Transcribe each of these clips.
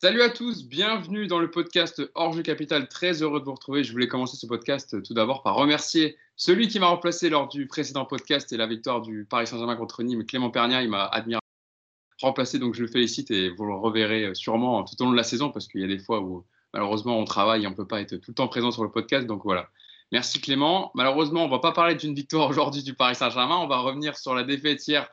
Salut à tous, bienvenue dans le podcast Orge Capital. Très heureux de vous retrouver. Je voulais commencer ce podcast euh, tout d'abord par remercier celui qui m'a remplacé lors du précédent podcast et la victoire du Paris Saint-Germain contre Nîmes, Clément Pernia. Il m'a admirablement remplacé, donc je le félicite et vous le reverrez euh, sûrement tout au long de la saison parce qu'il y a des fois où malheureusement on travaille et on ne peut pas être tout le temps présent sur le podcast. Donc voilà. Merci Clément. Malheureusement, on ne va pas parler d'une victoire aujourd'hui du Paris Saint-Germain. On va revenir sur la défaite hier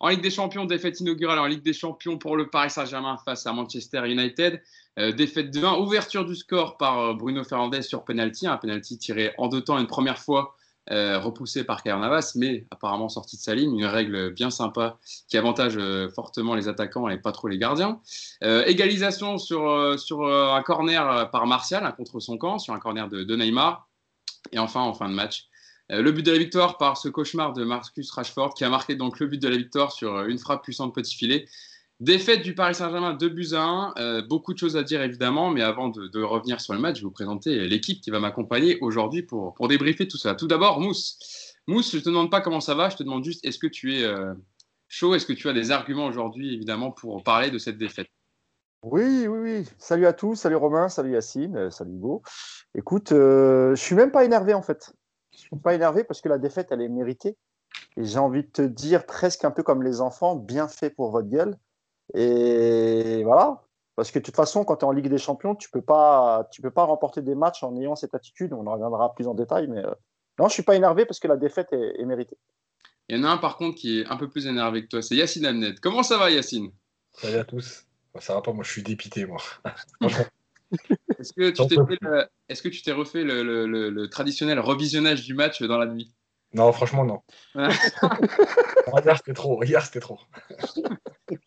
en Ligue des Champions, défaite inaugurale en Ligue des Champions pour le Paris Saint-Germain face à Manchester United. Euh, défaite de 1, ouverture du score par euh, Bruno Fernandes sur penalty, un penalty tiré en deux temps une première fois, euh, repoussé par Kair Navas, mais apparemment sorti de sa ligne, une règle bien sympa qui avantage fortement les attaquants et pas trop les gardiens. égalisation sur, sur un corner par Martial, contre son camp, sur un corner de, de Neymar. Et enfin, en fin de match, le but de la victoire par ce cauchemar de Marcus Rashford qui a marqué donc le but de la victoire sur euh, une frappe puissante petit filet. Défaite du Paris Saint-Germain 2 buts à 1. Euh, beaucoup de choses à dire évidemment, mais avant de, revenir sur le match, je vais vous présenter l'équipe qui va m'accompagner aujourd'hui pour, pour débriefer tout ça. Tout d'abord, Mousse. Mousse, je ne te demande pas comment ça va, je te demande juste est-ce que tu es chaud? Est-ce que tu as des arguments aujourd'hui évidemment pour parler de cette défaite? Oui, oui, oui. Salut à tous, salut Romain, salut Yacine, salut Hugo. Écoute, je suis même pas énervé en fait je ne suis pas énervé parce que la défaite, elle est méritée. Et j'ai envie de te dire, presque un peu comme les enfants, bien fait pour votre gueule. Et voilà. Parce que de toute façon, quand tu es en Ligue des Champions, tu ne peux, pas, tu peux pas remporter des matchs en ayant cette attitude. On en reviendra plus en détail. Mais euh, non, je ne suis pas énervé parce que la défaite est, méritée. Il y en a un par contre qui est un peu plus énervé que toi, c'est Yacine Amnet. Comment ça va Yacine? Salut à tous. Ça va pas, moi je suis dépité, moi. Est-ce que tu t'es refait le, traditionnel revisionnage du match dans la nuit? Non, franchement, non. hier, c'était trop. Hier, c'était trop.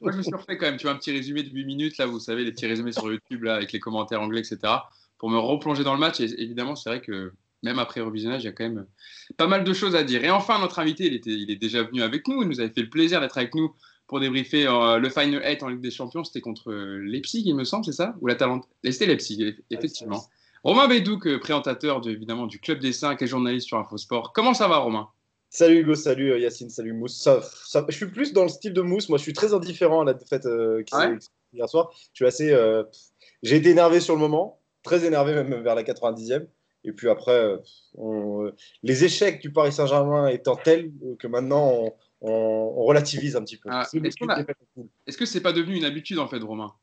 Moi, je me suis refait quand même. Tu vois, un petit résumé de 8 minutes, là, vous savez, les petits résumés sur YouTube, là, avec les commentaires anglais, etc., pour me replonger dans le match. Et évidemment, c'est vrai que même après revisionnage, il y a quand même pas mal de choses à dire. Et enfin, notre invité, il, était, il est déjà venu avec nous. Il nous avait fait le plaisir d'être avec nous pour débriefer euh, le Final 8 en Ligue des Champions. C'était contre euh, Leipzig, il me semble, c'est ça? Ou la Talente? C'était Leipzig, effectivement. Romain Bédouk, euh, présentateur évidemment du Club des 5 et journaliste sur Infosport. Comment ça va, Romain? Salut Hugo, salut Yacine, salut Mousse. je suis plus dans le style de Mousse. Moi, je suis très indifférent à la défaite qui ah hier soir. Je suis assez. J'ai été énervé sur le moment, très énervé même vers la 90e. Et puis après, les échecs du Paris Saint-Germain étant tels que maintenant, on, relativise un petit peu. Ah, est-ce que c'est pas devenu une habitude en fait, Romain?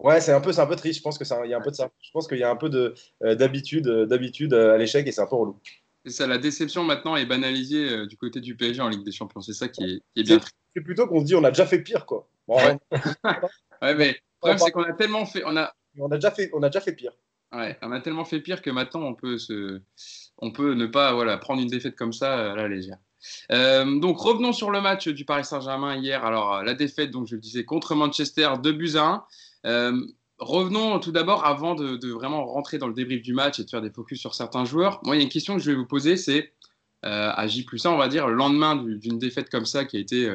Ouais, c'est un peu, c'est un peu triste. Je pense que ça, y a un peu de ça. Je pense qu'il y a un peu de euh, d'habitude, euh, d'habitude à l'échec et c'est un peu relou. C'est ça, la déception maintenant est banalisée euh, du côté du PSG en Ligue des Champions. C'est ça qui est, bien. C'est plutôt qu'on se dit on a déjà fait pire, quoi. ouais. mais le problème c'est qu'on a tellement fait, on a, on a déjà fait, on a déjà fait pire. Ouais, on a tellement fait pire que maintenant on peut se, on peut ne pas voilà prendre une défaite comme ça à la légère. Euh, donc revenons sur le match du Paris Saint-Germain hier. Alors euh, la défaite, donc je le disais, contre Manchester, 2 buts à 1. Euh, revenons tout d'abord avant de, vraiment rentrer dans le débrief du match et de faire des focus sur certains joueurs. Moi, il y a une question que je vais vous poser, c'est à J plus 1, on va dire, le lendemain d'une défaite comme ça qui a été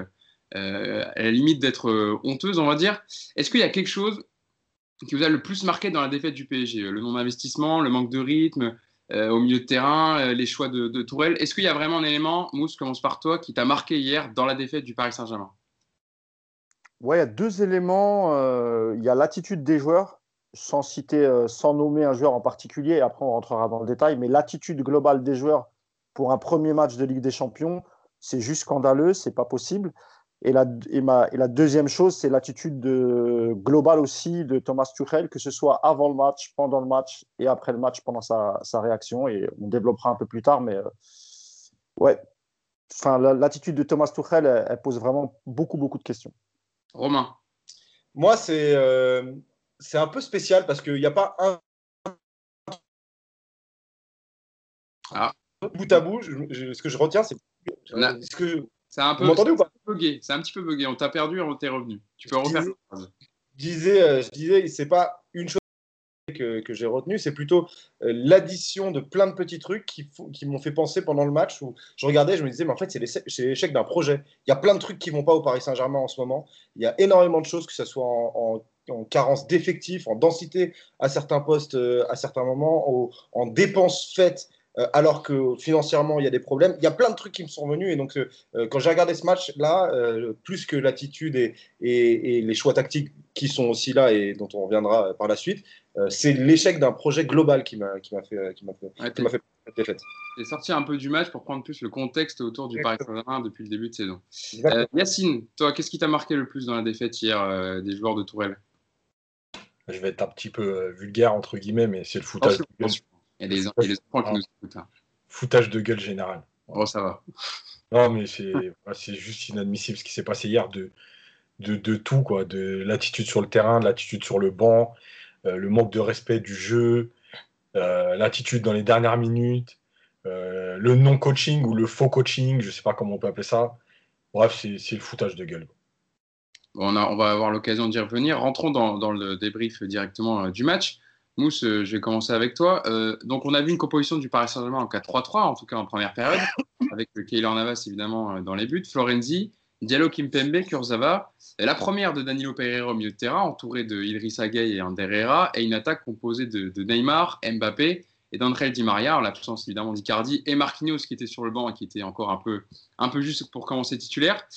à la limite d'être honteuse, on va dire. Est-ce qu'il y a quelque chose qui vous a le plus marqué dans la défaite du PSG Le nombre d'investissements, le manque de rythme, euh, au milieu de terrain, euh, les choix de, Tourelle. Est-ce qu'il y a vraiment un élément, Mousse, commence par toi, qui t'a marqué hier dans la défaite du Paris Saint-Germain? Oui, il y a deux éléments. Euh, il y a l'attitude des joueurs, sans citer, sans nommer un joueur en particulier, et après on rentrera dans le détail, mais l'attitude globale des joueurs pour un premier match de Ligue des Champions, c'est juste scandaleux, c'est pas possible. Et la, et, la deuxième chose, c'est l'attitude globale aussi de Thomas Tuchel, que ce soit avant le match, pendant le match et après le match, pendant sa, réaction. Et on développera un peu plus tard, mais euh, ouais. Enfin, l'attitude de Thomas Tuchel, elle, pose vraiment beaucoup, beaucoup de questions. Romain Moi, c'est euh, c'est un peu spécial parce qu'il n'y a pas un. Ah. Bout à bout, ce que je retiens, c'est. Ce que c'est un peu, ou pas bugué. C'est un petit peu bugué. On t'a perdu et on t'est revenu. Tu peux refaire. Je disais, euh, je disais, c'est pas une chose que, que j'ai retenue, c'est plutôt euh, l'addition de plein de petits trucs qui, qui m'ont fait penser pendant le match où je regardais, je me disais, mais en fait, c'est l'échec d'un projet. Il y a plein de trucs qui vont pas au Paris Saint-Germain en ce moment. Il y a énormément de choses, que ce soit en, en carence d'effectifs, en densité à certains postes euh, à certains moments, en dépenses faites alors que financièrement, il y a des problèmes. Il y a plein de trucs qui me sont venus. Et donc, euh, euh, quand j'ai regardé ce match-là, plus que l'attitude et, les choix tactiques qui sont aussi là et dont on reviendra par la suite. Euh, c'est l'échec d'un projet global qui m'a fait qui m'a fait, Ouais, qui m'a fait cette défaite. T'es sorti un peu du match pour prendre plus le contexte autour du Paris Saint-Germain depuis le début de saison. Euh, Yacine, toi, qu'est-ce qui t'a marqué le plus dans la défaite hier euh, des joueurs de Tourelle? Je vais être un petit peu euh, vulgaire, entre guillemets, mais c'est le foutage. Il y a des, il y a des enfants qui nous écoutent. hein. foutage de gueule général. Oh, ça va. Non, mais c'est juste inadmissible ce qui s'est passé hier de, de, de tout, quoi. De l'attitude sur le terrain, de l'attitude sur le banc, euh, le manque de respect du jeu, euh, l'attitude dans les dernières minutes, euh, le non-coaching ou le faux coaching, je sais pas comment on peut appeler ça. Bref, c'est le foutage de gueule. Bon, on, a- on va avoir l'occasion d'y revenir. Rentrons dans, dans le débrief directement du match. Mousse, euh, je vais commencer avec toi. Euh, donc, on a vu une composition du Paris Saint-Germain en 4-3-3, en tout cas en première période, avec Keylor Navas évidemment euh, dans les buts, Florenzi, Diallo Kimpembe, Kurzawa, et la première de Danilo Pereira au milieu de terrain, entouré de Idrissa Gueye et Ander Herrera, et une attaque composée de, de Neymar, Mbappé et d'André Di Maria, en l'absence évidemment d'Icardi, et Marquinhos qui était sur le banc et qui était encore un peu, un peu juste pour commencer titulaire.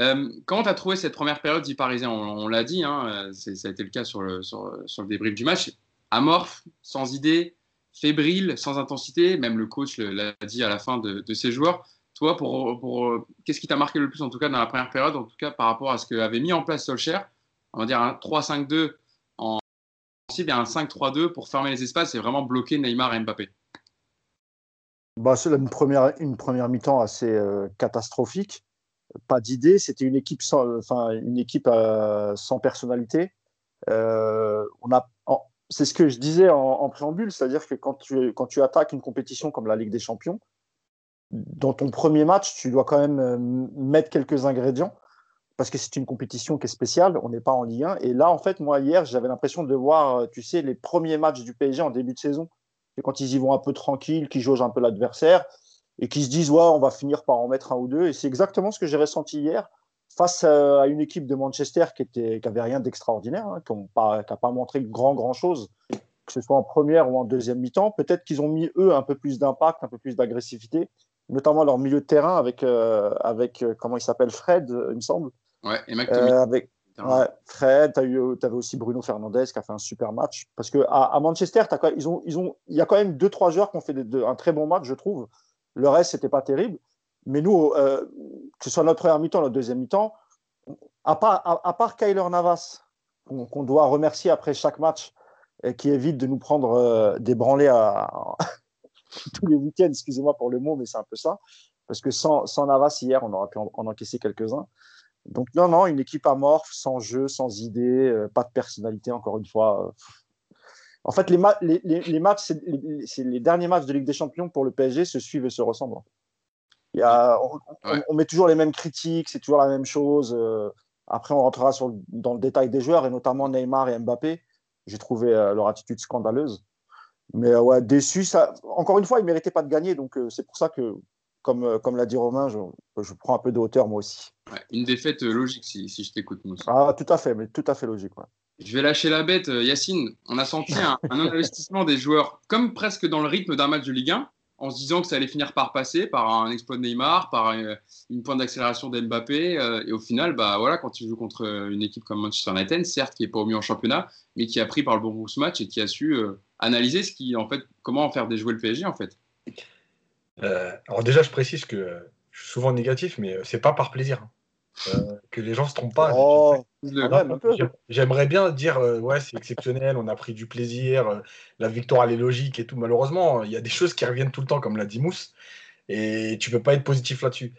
Euh, comment tu as trouvé cette première période du Parisien? On, on l'a dit, hein, ça a été le cas sur le, sur, sur le débrief du match. Amorphe, sans idée, fébrile, sans intensité. Même le coach l'a dit à la fin de, de ses joueurs. Toi, pour, qu'est-ce qui t'a marqué le plus, en tout cas, dans la première période, en tout cas par rapport à ce qu'avait mis en place Solskjaer? On va dire un 3-5-2 en offensive et un 5-3-2 pour fermer les espaces et vraiment bloquer Neymar et Mbappé. Bah, c'est une première, une première mi-temps assez euh, catastrophique. Pas d'idée. C'était une équipe sans, enfin, une équipe euh, sans personnalité. Euh, on a, c'est ce que je disais en, préambule, c'est-à-dire que quand tu, quand tu attaques une compétition comme la Ligue des Champions, dans ton premier match, tu dois quand même euh, mettre quelques ingrédients parce que c'est une compétition qui est spéciale. On n'est pas en Ligue 1. Et là, en fait, moi, hier, j'avais l'impression de voir, euh, tu sais, les premiers matchs du PSG en début de saison. Et quand ils y vont un peu tranquilles, qu'ils jaugent un peu l'adversaire et qu'ils se disent, ouais, on va finir par en mettre un ou deux. Et c'est exactement ce que j'ai ressenti hier face à une équipe de Manchester qui était qui avait rien d'extraordinaire, hein, qui n'a pas, montré grand grand chose, que ce soit en première ou en deuxième mi-temps. Peut-être qu'ils ont mis eux un peu plus d'impact, un peu plus d'agressivité, notamment leur milieu de terrain avec euh, avec euh, comment il s'appelle Fred, euh, il me semble. Ouais, et. Euh, avec ouais, Fred, tu avais aussi Bruno Fernandez qui a fait un super match. Parce que à, à Manchester, as ils ont, ils ont, il y a quand même deux trois joueurs qui ont fait des- de- un très bon match, je trouve. Le reste, c'était pas terrible. Mais nous, euh, que ce soit notre première mi-temps, notre deuxième mi-temps, à part, à, part Kyler Navas, qu'on doit remercier après chaque match, et qui évite de nous prendre euh, des branlées à, tous les week-ends, excusez-moi pour le mot, mais c'est un peu ça. Parce que sans, Navas, hier, on aurait pu en, en encaisser quelques-uns. Donc, non, non, une équipe amorphe, sans jeu, sans idée, euh, pas de personnalité, encore une fois. euh. En fait, les, ma- les, les, les matchs, les derniers matchs de Ligue des Champions pour le PSG se suivent et se ressemblent. Il y a, on, on- Ouais. on met toujours les mêmes critiques, c'est toujours la même chose. euh. Après, on rentrera sur dans le détail des joueurs, et notamment Neymar et Mbappé. J'ai trouvé euh, leur attitude scandaleuse. Mais euh, ouais, déçu. Ça... Encore une fois, ils ne méritaient pas de gagner. Donc, euh, c'est pour ça que, comme, euh, comme l'a dit Romain, je, je prends un peu de hauteur moi aussi. Ouais, une défaite logique si, si je t'écoute, Mousse. Ah, tout à fait, mais tout à fait logique. ouais. Je vais lâcher la bête, Yacine. On a senti un, un investissement des joueurs, comme presque dans le rythme d'un match de Ligue 1, en se disant que ça allait finir par passer, par un exploit de Neymar, par euh, une pointe d'accélération d'Mbappé. euh, et au final, bah, voilà, quand tu joues contre une équipe comme Manchester United, certes, qui n'est pas au mieux en championnat, mais qui a pris par le bon bout ce match et qui a su euh, analyser ce qui, en fait, comment faire déjouer le PSG, en fait. Euh, alors déjà, je précise que je suis souvent négatif, mais c'est pas par plaisir. hein. Euh, que les gens se trompent pas. Oh, J'aimerais bien dire euh, ouais c'est exceptionnel, on a pris du plaisir, euh, la victoire elle est logique et tout. Malheureusement, il y a des choses qui reviennent tout le temps comme l'a dit Mousse et tu peux pas être positif là-dessus.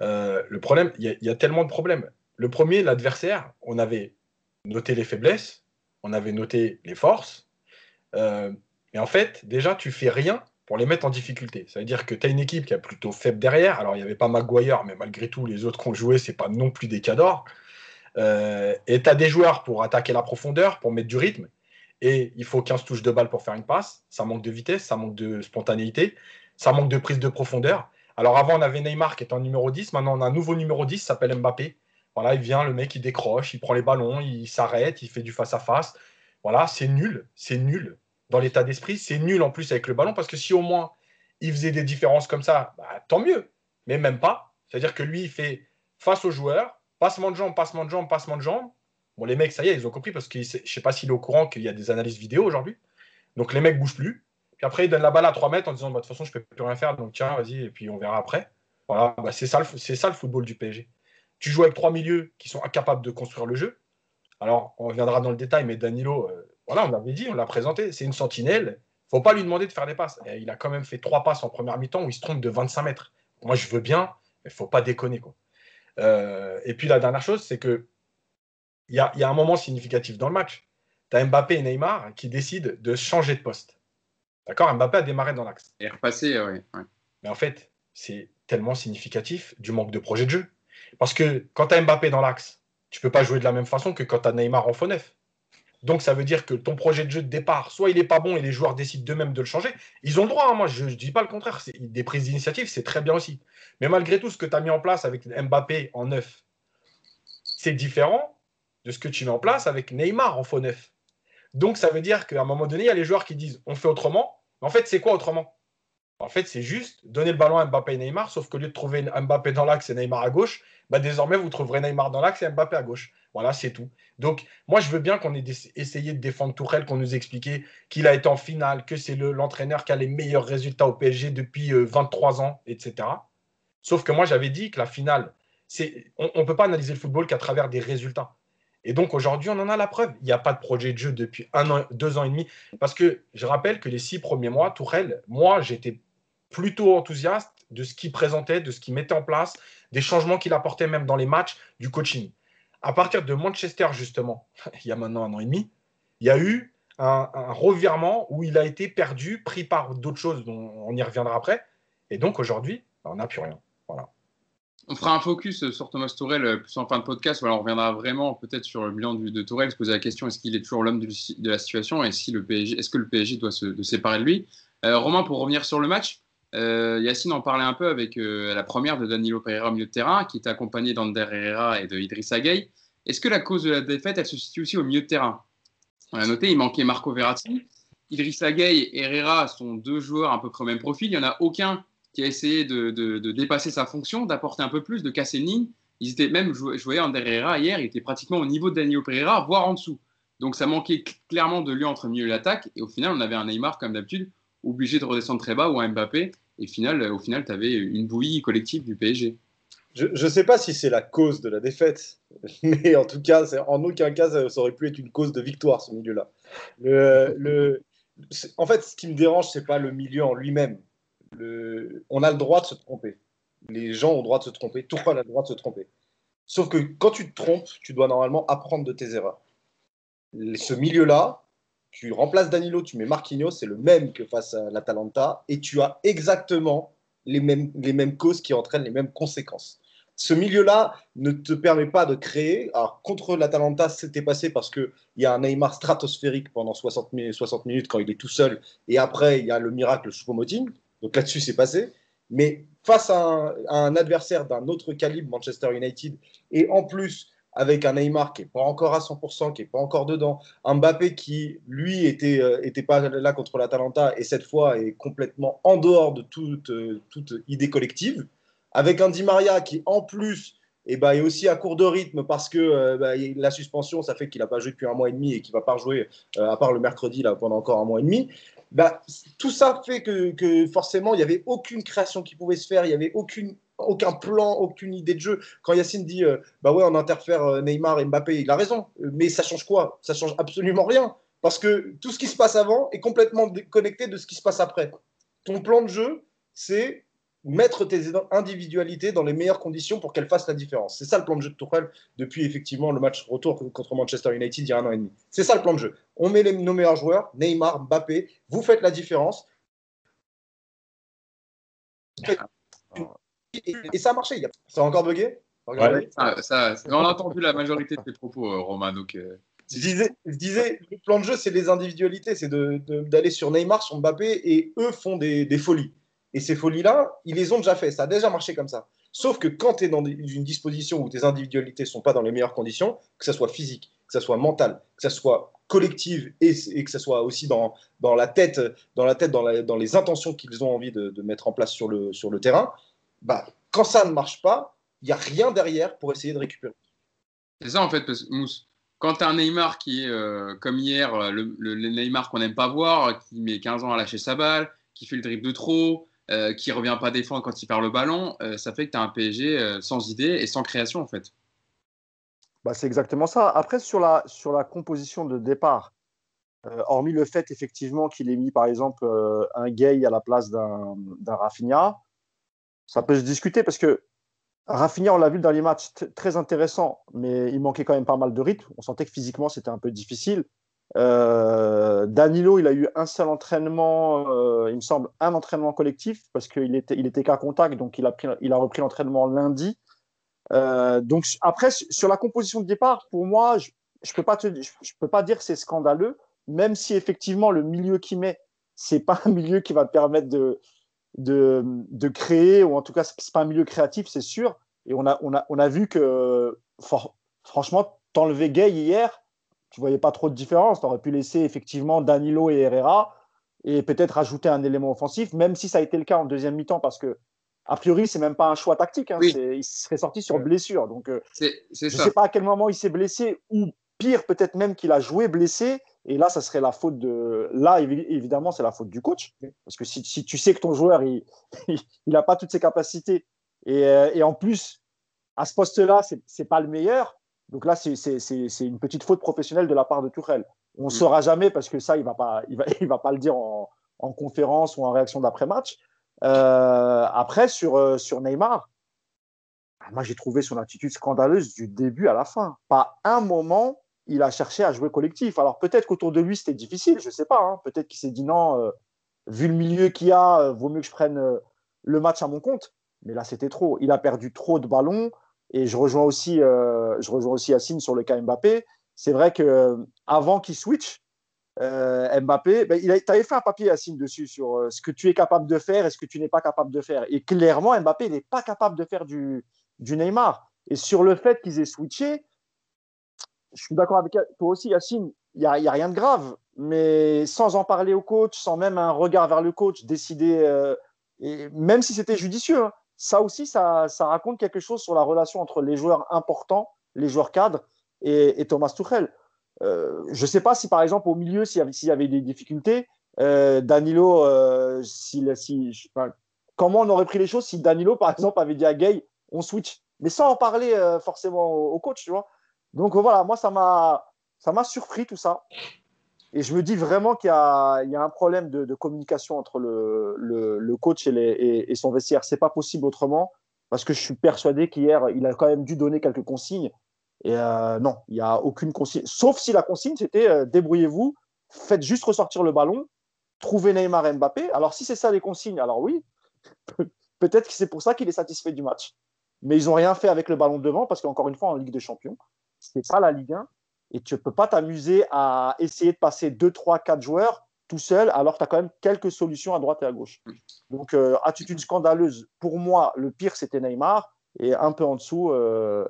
Euh, le problème, il y, a- il y a tellement de problèmes. Le premier, l'adversaire, on avait noté les faiblesses, on avait noté les forces, et en fait déjà tu fais rien pour les mettre en difficulté. Ça veut dire que tu as une équipe qui est plutôt faible derrière. Alors il n'y avait pas Maguire, mais malgré tout les autres qui ont joué c'est pas non plus des cadors. Euh, et tu as des joueurs pour attaquer la profondeur, pour mettre du rythme. Et il faut 15 touches de balle pour faire une passe. Ça manque de vitesse, ça manque de spontanéité, ça manque de prise de profondeur. Alors avant, on avait Neymar qui était en numéro 10. Maintenant, on a un nouveau numéro 10, ça s'appelle Mbappé. Voilà, il vient, le mec, il décroche, il prend les ballons, il s'arrête, il fait du face-à-face. Voilà, c'est nul, c'est nul. Dans l'état d'esprit, c'est nul en plus avec le ballon parce que si au moins il faisait des différences comme ça, bah, tant mieux. Mais même pas. C'est-à-dire que lui, il fait face aux joueurs, passement de jambes, passement de jambes, passement de jambes. Bon, les mecs, ça y est, ils ont compris parce que je sais pas s'il est au courant qu'il y a des analyses vidéo aujourd'hui. Donc les mecs bougent plus. Puis après, ils donnent la balle à 3 mètres en disant bah, de toute façon, je peux plus rien faire, donc tiens, vas-y, et puis on verra après. Voilà, bah, c'est ça, le football du PSG. Tu joues avec trois milieux qui sont incapables de construire le jeu. Alors, on reviendra dans le détail, mais Danilo, euh, voilà, on l'avait dit, on l'a présenté, c'est une sentinelle. faut pas lui demander de faire des passes. il a quand même fait trois passes en première mi-temps où il se trompe de 25 mètres. Moi, je veux bien, mais faut pas déconner. Quoi. Euh, et puis la dernière chose, c'est que il y a, un moment significatif dans le match. Tu as Mbappé et Neymar qui décident de changer de poste. D'accord? Mbappé a démarré dans l'axe. Et repassé, oui. Mais en fait, c'est tellement significatif du manque de projet de jeu. Parce que quand tu as Mbappé dans l'axe, tu peux pas jouer de la même façon que quand tu as Neymar en faux neuf. Donc ça veut dire que ton projet de jeu de départ, soit il n'est pas bon et les joueurs décident d'eux-mêmes de le changer. Ils ont le droit, hein. moi je ne dis pas le contraire. Des prises d'initiative, c'est très bien aussi. Mais malgré tout, ce que tu as mis en place avec Mbappé en neuf, c'est différent de ce que tu mets en place avec Neymar en faux neuf. Donc ça veut dire qu'à un moment donné, il y a les joueurs qui disent on fait autrement. en fait, c'est quoi autrement? En fait, c'est juste donner le ballon à Mbappé et Neymar, sauf qu'au lieu de trouver Mbappé dans l'axe et Neymar à gauche, bah, désormais vous trouverez Neymar dans l'axe et Mbappé à gauche. Voilà, c'est tout. Donc, moi, je veux bien qu'on ait essayé de défendre Tourelle, qu'on nous expliquait qu'il a été en finale, que c'est l'entraîneur qui a les meilleurs résultats au PSG depuis 23 euh, ans, etc. Sauf que moi, j'avais dit que la finale, on ne peut pas analyser le football qu'à travers des résultats. Et donc aujourd'hui, on en a la preuve. Il n'y a pas de projet de jeu depuis un an, deux ans et demi. Parce que je rappelle que les six premiers mois, Tourelle, moi, j'étais plutôt enthousiaste de ce qu'il présentait, de ce qu'il mettait en place, des changements qu'il apportait même dans les matchs, du coaching. À partir de Manchester, justement, il y a maintenant un an et demi, il y a eu un, revirement où il a été perdu, pris par d'autres choses dont on y reviendra après. Et donc aujourd'hui, ben, on n'a plus rien. Voilà. On fera un focus sur Thomas Tourelle euh, plus en fin de podcast. Voilà, on reviendra vraiment peut-être sur le bilan de Tourelle, se poser la question est-ce qu'il est toujours l'homme de, la situation? Et si le PSG, est-ce que le PSG doit se séparer de lui? Euh, Romain, pour revenir sur le match, euh, Yacine en parlait un peu avec euh, la première de Danilo Pereira au milieu de terrain, qui était accompagné d'Ander Herrera et de Idrissa Gueye. Est-ce que la cause de la défaite, elle se situe aussi au milieu de terrain? On a noté, il manquait Marco Verratti. Idrissa Gueye et Herrera sont deux joueurs à peu près au même profil. Il n'y en a aucun qui a essayé de, dépasser sa fonction, d'apporter un peu plus, de casser une ligne. Ils étaient même, je voyais Ander Herrera hier, il était pratiquement au niveau de Danilo Pereira, voire en dessous. Donc ça manquait clairement de lieu entre milieu et l'attaque. Et au final, on avait un Neymar, comme d'habitude, obligé de redescendre très bas ou un Mbappé. Et final, au final, tu avais une bouillie collective du PSG. Je ne sais pas si c'est la cause de la défaite, mais en tout cas, en aucun cas, ça, aurait pu être une cause de victoire, ce milieu-là. En fait, ce qui me dérange, c'est pas le milieu en lui-même. On a le droit de se tromper. Les gens ont le droit de se tromper. Tout le monde a le droit de se tromper. Sauf que quand tu te trompes, tu dois normalement apprendre de tes erreurs. Ce milieu-là, tu remplaces Danilo, tu mets Marquinhos, c'est le même que face à l'Atalanta, et tu as exactement les mêmes, les mêmes causes qui entraînent les mêmes conséquences. Ce milieu-là ne te permet pas de créer. Alors, contre l'Atalanta, c'était passé parce qu'il y a un Neymar stratosphérique pendant 60, 60 minutes quand il est tout seul, et après, il y a le miracle Choupo-Moting. Donc là-dessus, c'est passé. Mais face à un, à un adversaire d'un autre calibre, Manchester United, et en plus avec un Neymar qui n'est pas encore à 100%, qui n'est pas encore dedans, un Mbappé qui, lui, était, euh, était pas là contre l'Atalanta et cette fois est complètement en dehors de toute, euh, toute idée collective, avec un Di Maria qui, en plus, eh ben, est aussi à court de rythme parce que euh, bah, la suspension, ça fait qu'il n'a pas joué depuis un mois et demi et qu'il ne va pas rejouer, à part le mercredi, là, pendant encore un mois et demi. Bah, tout ça fait que, que forcément, il n'y avait aucune création qui pouvait se faire, il n'y avait aucune aucun plan, aucune idée de jeu. Quand Yacine dit euh, bah ouais, on interfère euh, Neymar et Mbappé, il a raison. Mais ça change quoi? Ça change absolument rien. Parce que tout ce qui se passe avant est complètement déconnecté de ce qui se passe après. Ton plan de jeu, c'est mettre tes individualités dans les meilleures conditions pour qu'elles fassent la différence. C'est ça le plan de jeu de Tourelle depuis effectivement le match retour contre Manchester United il y a un an et demi. C'est ça le plan de jeu. On met les, nos meilleurs joueurs, Neymar, Mbappé, vous faites la différence et, ça a marché. Ça a encore bugué ah, ça, On a entendu la majorité de tes propos, euh, Romain. Donc, euh, je, disais, je disais, le plan de jeu, c'est les individualités. C'est d'aller sur Neymar, sur Mbappé, et eux font des, folies. Et ces folies-là, ils les ont déjà fait. Ça a déjà marché comme ça. Sauf que quand tu es dans une disposition où tes individualités ne sont pas dans les meilleures conditions, que ce soit physique, que ce soit mental, que ce soit collective et, que ce soit aussi dans, dans la tête, dans, la tête, dans, dans les intentions qu'ils ont envie de, de, mettre en place sur le, sur le terrain, bah, quand ça ne marche pas, il n'y a rien derrière pour essayer de récupérer. C'est ça en fait, parce Mousse, quand tu as un Neymar qui est euh, comme hier, le, le Neymar qu'on n'aime pas voir, qui met 15 ans à lâcher sa balle, qui fait le dribble de trop, euh, qui revient pas défendre quand il perd le ballon, euh, ça fait que tu as un PSG euh, sans idée et sans création en fait. Bah, c'est exactement ça. Après, sur la, sur la composition de départ, hormis le fait effectivement qu'il ait mis par exemple un Gay à la place d'un Rafinha, ça peut se discuter parce que Rafinha, on l'a vu dans les matchs, très intéressant, mais il manquait quand même pas mal de rythme. On sentait que physiquement c'était un peu difficile. Euh, Danilo, il a eu un seul entraînement, euh, il me semble, un entraînement collectif parce qu'il était, il était qu'à contact, donc il a, pris, il a repris l'entraînement lundi. Euh, donc après, sur la composition de départ, pour moi, je ne peux, pas je, peux pas dire que c'est scandaleux, même si effectivement le milieu qu'il met, c'est pas un milieu qui va permettre de, de, de créer, ou en tout cas, c'est pas un milieu créatif, c'est sûr. Et on a, on, a, on a vu que, franchement, t'enlever Gay hier, tu voyais pas trop de différence. Tu aurais pu laisser effectivement Danilo et Herrera et peut-être ajouter un élément offensif, même si ça a été le cas en deuxième mi-temps, parce que a priori, c'est même pas un choix tactique. Hein. Il serait sorti sur blessure. Donc, euh, je ne sais pas à quel moment il s'est blessé, ou pire, peut-être même qu'il a joué blessé. Et là, ça serait la faute de. Là, évidemment, c'est la faute du coach. Parce que si, tu sais que ton joueur, il n'a pas toutes ses capacités, et, euh, et en plus, à ce poste-là, ce n'est pas le meilleur, donc là, c'est une petite faute professionnelle de la part de Tourelle. On ne saura jamais parce que ça, il ne va, pas, il va, il va pas le dire en, en conférence ou en réaction d'après-match. Euh, après, sur, euh, sur Neymar, ah, moi, j'ai trouvé son attitude scandaleuse du début à la fin. Pas un moment, il a cherché à jouer collectif. Alors peut-être qu'autour de lui, c'était difficile, je ne sais pas. Hein. Peut-être qu'il s'est dit non, euh, vu le milieu qu'il y a, vaut mieux que je prenne le match à mon compte. Mais là, c'était trop. Il a perdu trop de ballons. Et je rejoins aussi, euh, je rejoins aussi Yacine sur le cas Mbappé. C'est vrai que euh, avant qu'il switch, euh, Mbappé, ben, il avait fait un papier Yacine dessus sur ce que tu es capable de faire et ce que tu n'es pas capable de faire. Et clairement, Mbappé n'est pas capable de faire du, du Neymar. Et sur le fait qu'ils aient switché, je suis d'accord avec toi aussi, Yacine, il n'y a, rien de grave. Mais sans en parler au coach, sans même un regard vers le coach, décider, et même si c'était judicieux, hein, ça aussi, ça, raconte quelque chose sur la relation entre les joueurs importants, les joueurs cadres et, Thomas Tuchel. Euh, je ne sais pas si, par exemple, au milieu, s'il y, avait des difficultés, euh, Danilo, euh, comment on aurait pris les choses si Danilo, par exemple, avait dit à Gay, on switch, mais sans en parler forcément au, coach, tu vois. Donc voilà, moi, ça m'a surpris tout ça. Et je me dis vraiment qu'il y, a un problème de, communication entre le, coach et, son vestiaire. C'est pas possible autrement parce que je suis persuadé qu'hier, il a quand même dû donner quelques consignes. Et euh, non, il n'y a aucune consigne. Sauf si la consigne, c'était euh, débrouillez-vous, faites juste ressortir le ballon, trouvez Neymar et Mbappé. Alors si c'est ça les consignes, alors oui, peut-être que c'est pour ça qu'il est satisfait du match. Mais ils n'ont rien fait avec le ballon devant parce qu'encore une fois, en Ligue des Champions, ce n'est pas la Ligue 1 et tu ne peux pas t'amuser à essayer de passer 2, 3, 4 joueurs tout seul, alors que tu as quand même quelques solutions à droite et à gauche. Donc, euh, attitude scandaleuse. Pour moi, le pire, c'était Neymar, et un peu en dessous, euh,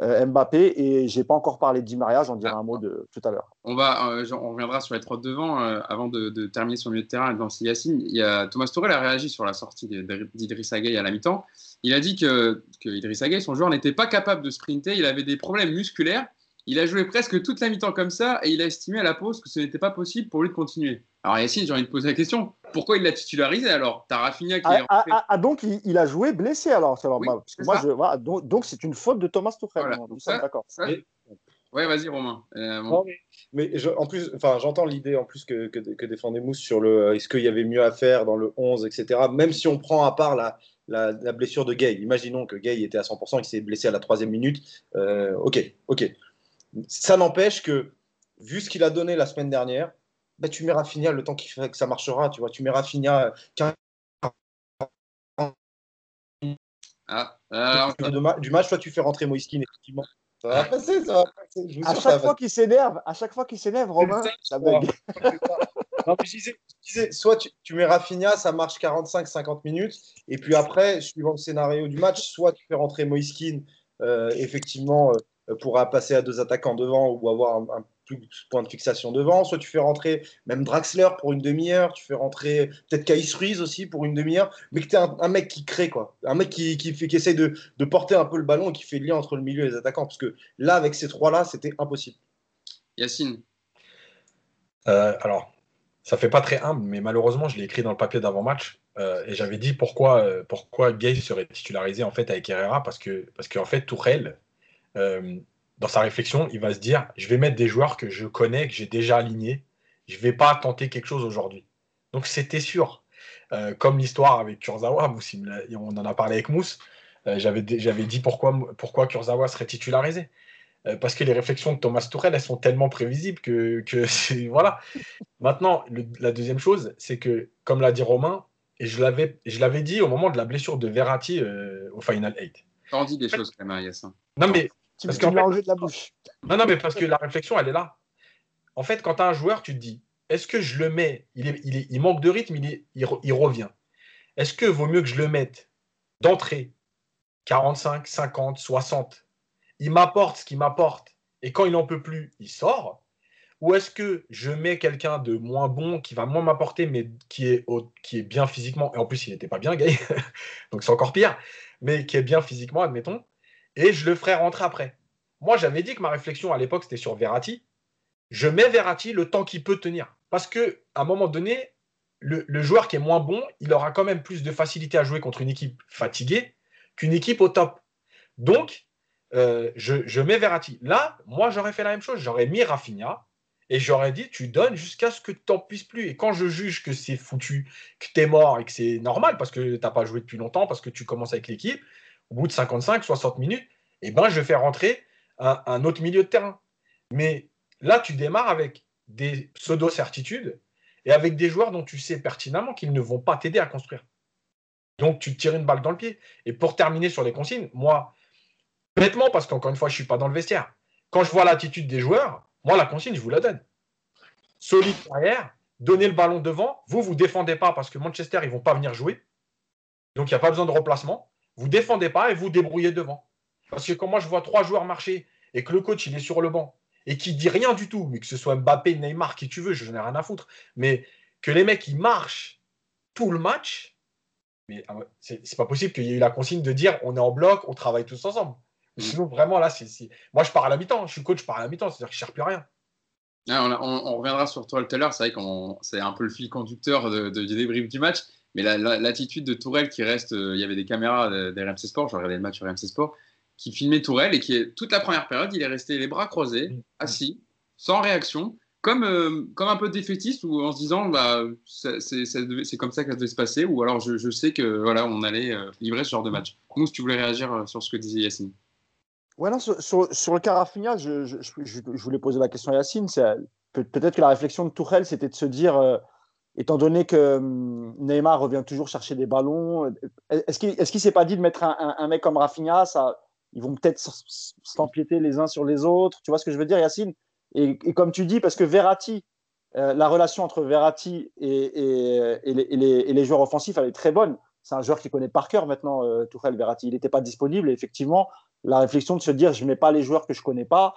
Mbappé, et j'ai pas encore parlé de Di Maria, j'en dirai un mot de, tout à l'heure. On, va, on reviendra sur les trois devant. avant de, terminer sur le milieu de terrain, dans Yacine, il y a, Thomas Tourelle a réagi sur la sortie d'Idriss Gueye à la mi-temps. Il a dit que, que Idriss Gueye, son joueur, n'était pas capable de sprinter, il avait des problèmes musculaires il a joué presque toute la mi-temps comme ça et il a estimé à la pause que ce n'était pas possible pour lui de continuer. Alors Yacine, j'ai envie de poser la question. Pourquoi il l'a titularisé alors? T'as Rafinha qui ah, ah, ah, ah, donc il, a joué blessé alors. moi, donc c'est une faute de Thomas Tuchel. Voilà. d'accord. Ouais, vas-y Romain. Euh, mais, en plus, enfin, j'entends l'idée en plus que, que, défendait Mousse sur le euh, est-ce qu'il y avait mieux à faire dans le 11, etc. Même si on prend à part la, la, blessure de Gay. Imaginons que Gay était à 100% et qu'il s'est blessé à la troisième minute. Euh, ok, ok. Ça n'empêche que, vu ce qu'il a donné la semaine dernière, bah, tu mets Rafinha le temps qui fait que ça marchera. Tu vois, tu mets Rafinha ah, du match, toi tu fais rentrer Moiskin effectivement. Ça va passer, ça va passer. à, chaque fois qu'il s'énerve, à chaque fois qu'il s'énerve, Romain, ça bug. je, disais, soit tu, mets Rafinha, ça marche 45-50 minutes, et puis après, suivant le scénario du match, soit tu fais rentrer Moiskin, euh, effectivement, euh, euh, pourra passer à deux attaquants devant ou avoir un, plus point de fixation devant. Soit tu fais rentrer même Draxler pour une demi-heure, tu fais rentrer peut-être Kais Ruiz aussi pour une demi-heure, mais que tu es un, mec qui crée, quoi. Un mec qui, qui, qui essaye de, de, porter un peu le ballon et qui fait le lien entre le milieu et les attaquants. Parce que là, avec ces trois-là, c'était impossible. Yacine Euh, alors, ça fait pas très humble, mais malheureusement, je l'ai écrit dans le papier d'avant-match. euh, et j'avais dit pourquoi, euh, pourquoi Gay serait titularisé en fait avec Herrera. Parce que, parce qu'en fait, Tourelle, euh, dans sa réflexion, il va se dire je vais mettre des joueurs que je connais, que j'ai déjà alignés. Je vais pas tenter quelque chose aujourd'hui. Donc, c'était sûr. Euh, comme l'histoire avec Kurzawa, on en a parlé avec Mousse. euh, j'avais, dit- pourquoi, pourquoi Kurzawa serait titularisé. Euh, parce que les réflexions de Thomas Tourelle, elles sont tellement prévisibles que. Voilà. Maintenant, le- la deuxième chose, c'est que, comme l'a dit Romain, et je l'avais, dit au moment de la blessure de Verratti au Final 8. T'en dis des choses quand même, hein. Non, mais, Tu, Parce tu me l'as enlevé de la bouche. non, non, mais parce que la réflexion, elle est là. En fait, quand tu as un joueur, tu te dis est-ce que je le mets? Il, est- il, est- il manque de rythme, il, est- il re- il revient. Est-ce que vaut mieux que je le mette d'entrée 45, 50, 60 Il m'apporte ce qu'il m'apporte et quand il n'en peut plus, il sort Ou est-ce que je mets quelqu'un de moins bon, qui va moins m'apporter, mais qui est, au- qui est bien physiquement, et en plus il n'était pas bien gay, donc c'est encore pire, mais qui est bien physiquement, admettons, et je le ferai rentrer après. Moi, j'avais dit que ma réflexion à l'époque, c'était sur Verratti. Je mets Verratti le temps qu'il peut tenir. Parce que à un moment donné, le, joueur qui est moins bon, il aura quand même plus de facilité à jouer contre une équipe fatiguée qu'une équipe au top. Donc, euh, je, je mets Verratti. Là, moi, j'aurais fait la même chose. J'aurais mis Rafinha et j'aurais dit, tu donnes jusqu'à ce que tu n'en puisses plus. Et quand je juge que c'est foutu, que tu es mort et que c'est normal parce que tu n'as pas joué depuis longtemps, parce que tu commences avec l'équipe, au bout de 55, 60 minutes, eh ben, je fais rentrer un, autre milieu de terrain. Mais là, tu démarres avec des pseudo-certitudes et avec des joueurs dont tu sais pertinemment qu'ils ne vont pas t'aider à construire. Donc, tu te tires une balle dans le pied. Et pour terminer sur les consignes, moi, bêtement, parce qu'encore une fois, je ne suis pas dans le vestiaire, quand je vois l'attitude des joueurs, moi, la consigne, je vous la donne. Solide derrière, donnez le ballon devant. Vous, vous défendez pas parce que Manchester, ils ne vont pas venir jouer. Donc, il n'y a pas besoin de remplacement. Vous défendez pas et vous débrouillez devant. Parce que quand moi, je vois trois joueurs marcher et que le coach, il est sur le banc et qui dit rien du tout, mais que ce soit Mbappé, Neymar, qui tu veux, je n'ai rien à foutre, mais que les mecs, ils marchent tout le match, mais ah c'est pas possible qu'il y ait eu la consigne de dire on est en bloc, on travaille tous ensemble. Sinon, vraiment, là, c'est. Moi, je pars à la mi-temps, je suis coach, je pars à la mi-temps, c'est-à-dire que je ne cherche plus rien. Ah, on, a- on- on reviendra sur toi tout à l'heure. C'est vrai qu'on c'est un peu le fil conducteur de, de- du débrief du match. Mais la- la- l'attitude de Tourelle qui reste, euh, il y avait des caméras de- des RMC Sport, j'ai regardé le match sur RMC Sport, qui filmait Tourelle et qui toute la première période, il est resté les bras croisés, Mm. assis, sans réaction, comme, euh, comme un peu défaitiste ou en se disant bah, c'est comme ça que ça devait se passer ou alors je, je sais que voilà on allait euh, livrer ce genre de match. Mousse, tu voulais réagir euh, sur ce que disait Yacine? Ouais, non, sur, sur, sur le cas Rafinha, je, je, je- je- je voulais poser la question à Yacine. euh, Peut-être que la réflexion de Tourelle, c'était de se dire, euh, étant donné que hum, Neymar revient toujours chercher des ballons, est-ce qu'il est s'est pas dit de mettre un, mec comme Rafinha ça, Ils vont peut-être s'empiéter les uns sur les autres. Tu vois ce que je veux dire, Yacine? Et, comme tu dis, parce que Verratti, euh, la relation entre Verratti et, les, joueurs offensifs, elle est très bonne. C'est un joueur qui connaît par cœur maintenant, euh, Tourelle Verratti. Il n'était pas disponible. Et effectivement, la réflexion de se dire je ne mets pas les joueurs que je ne connais pas,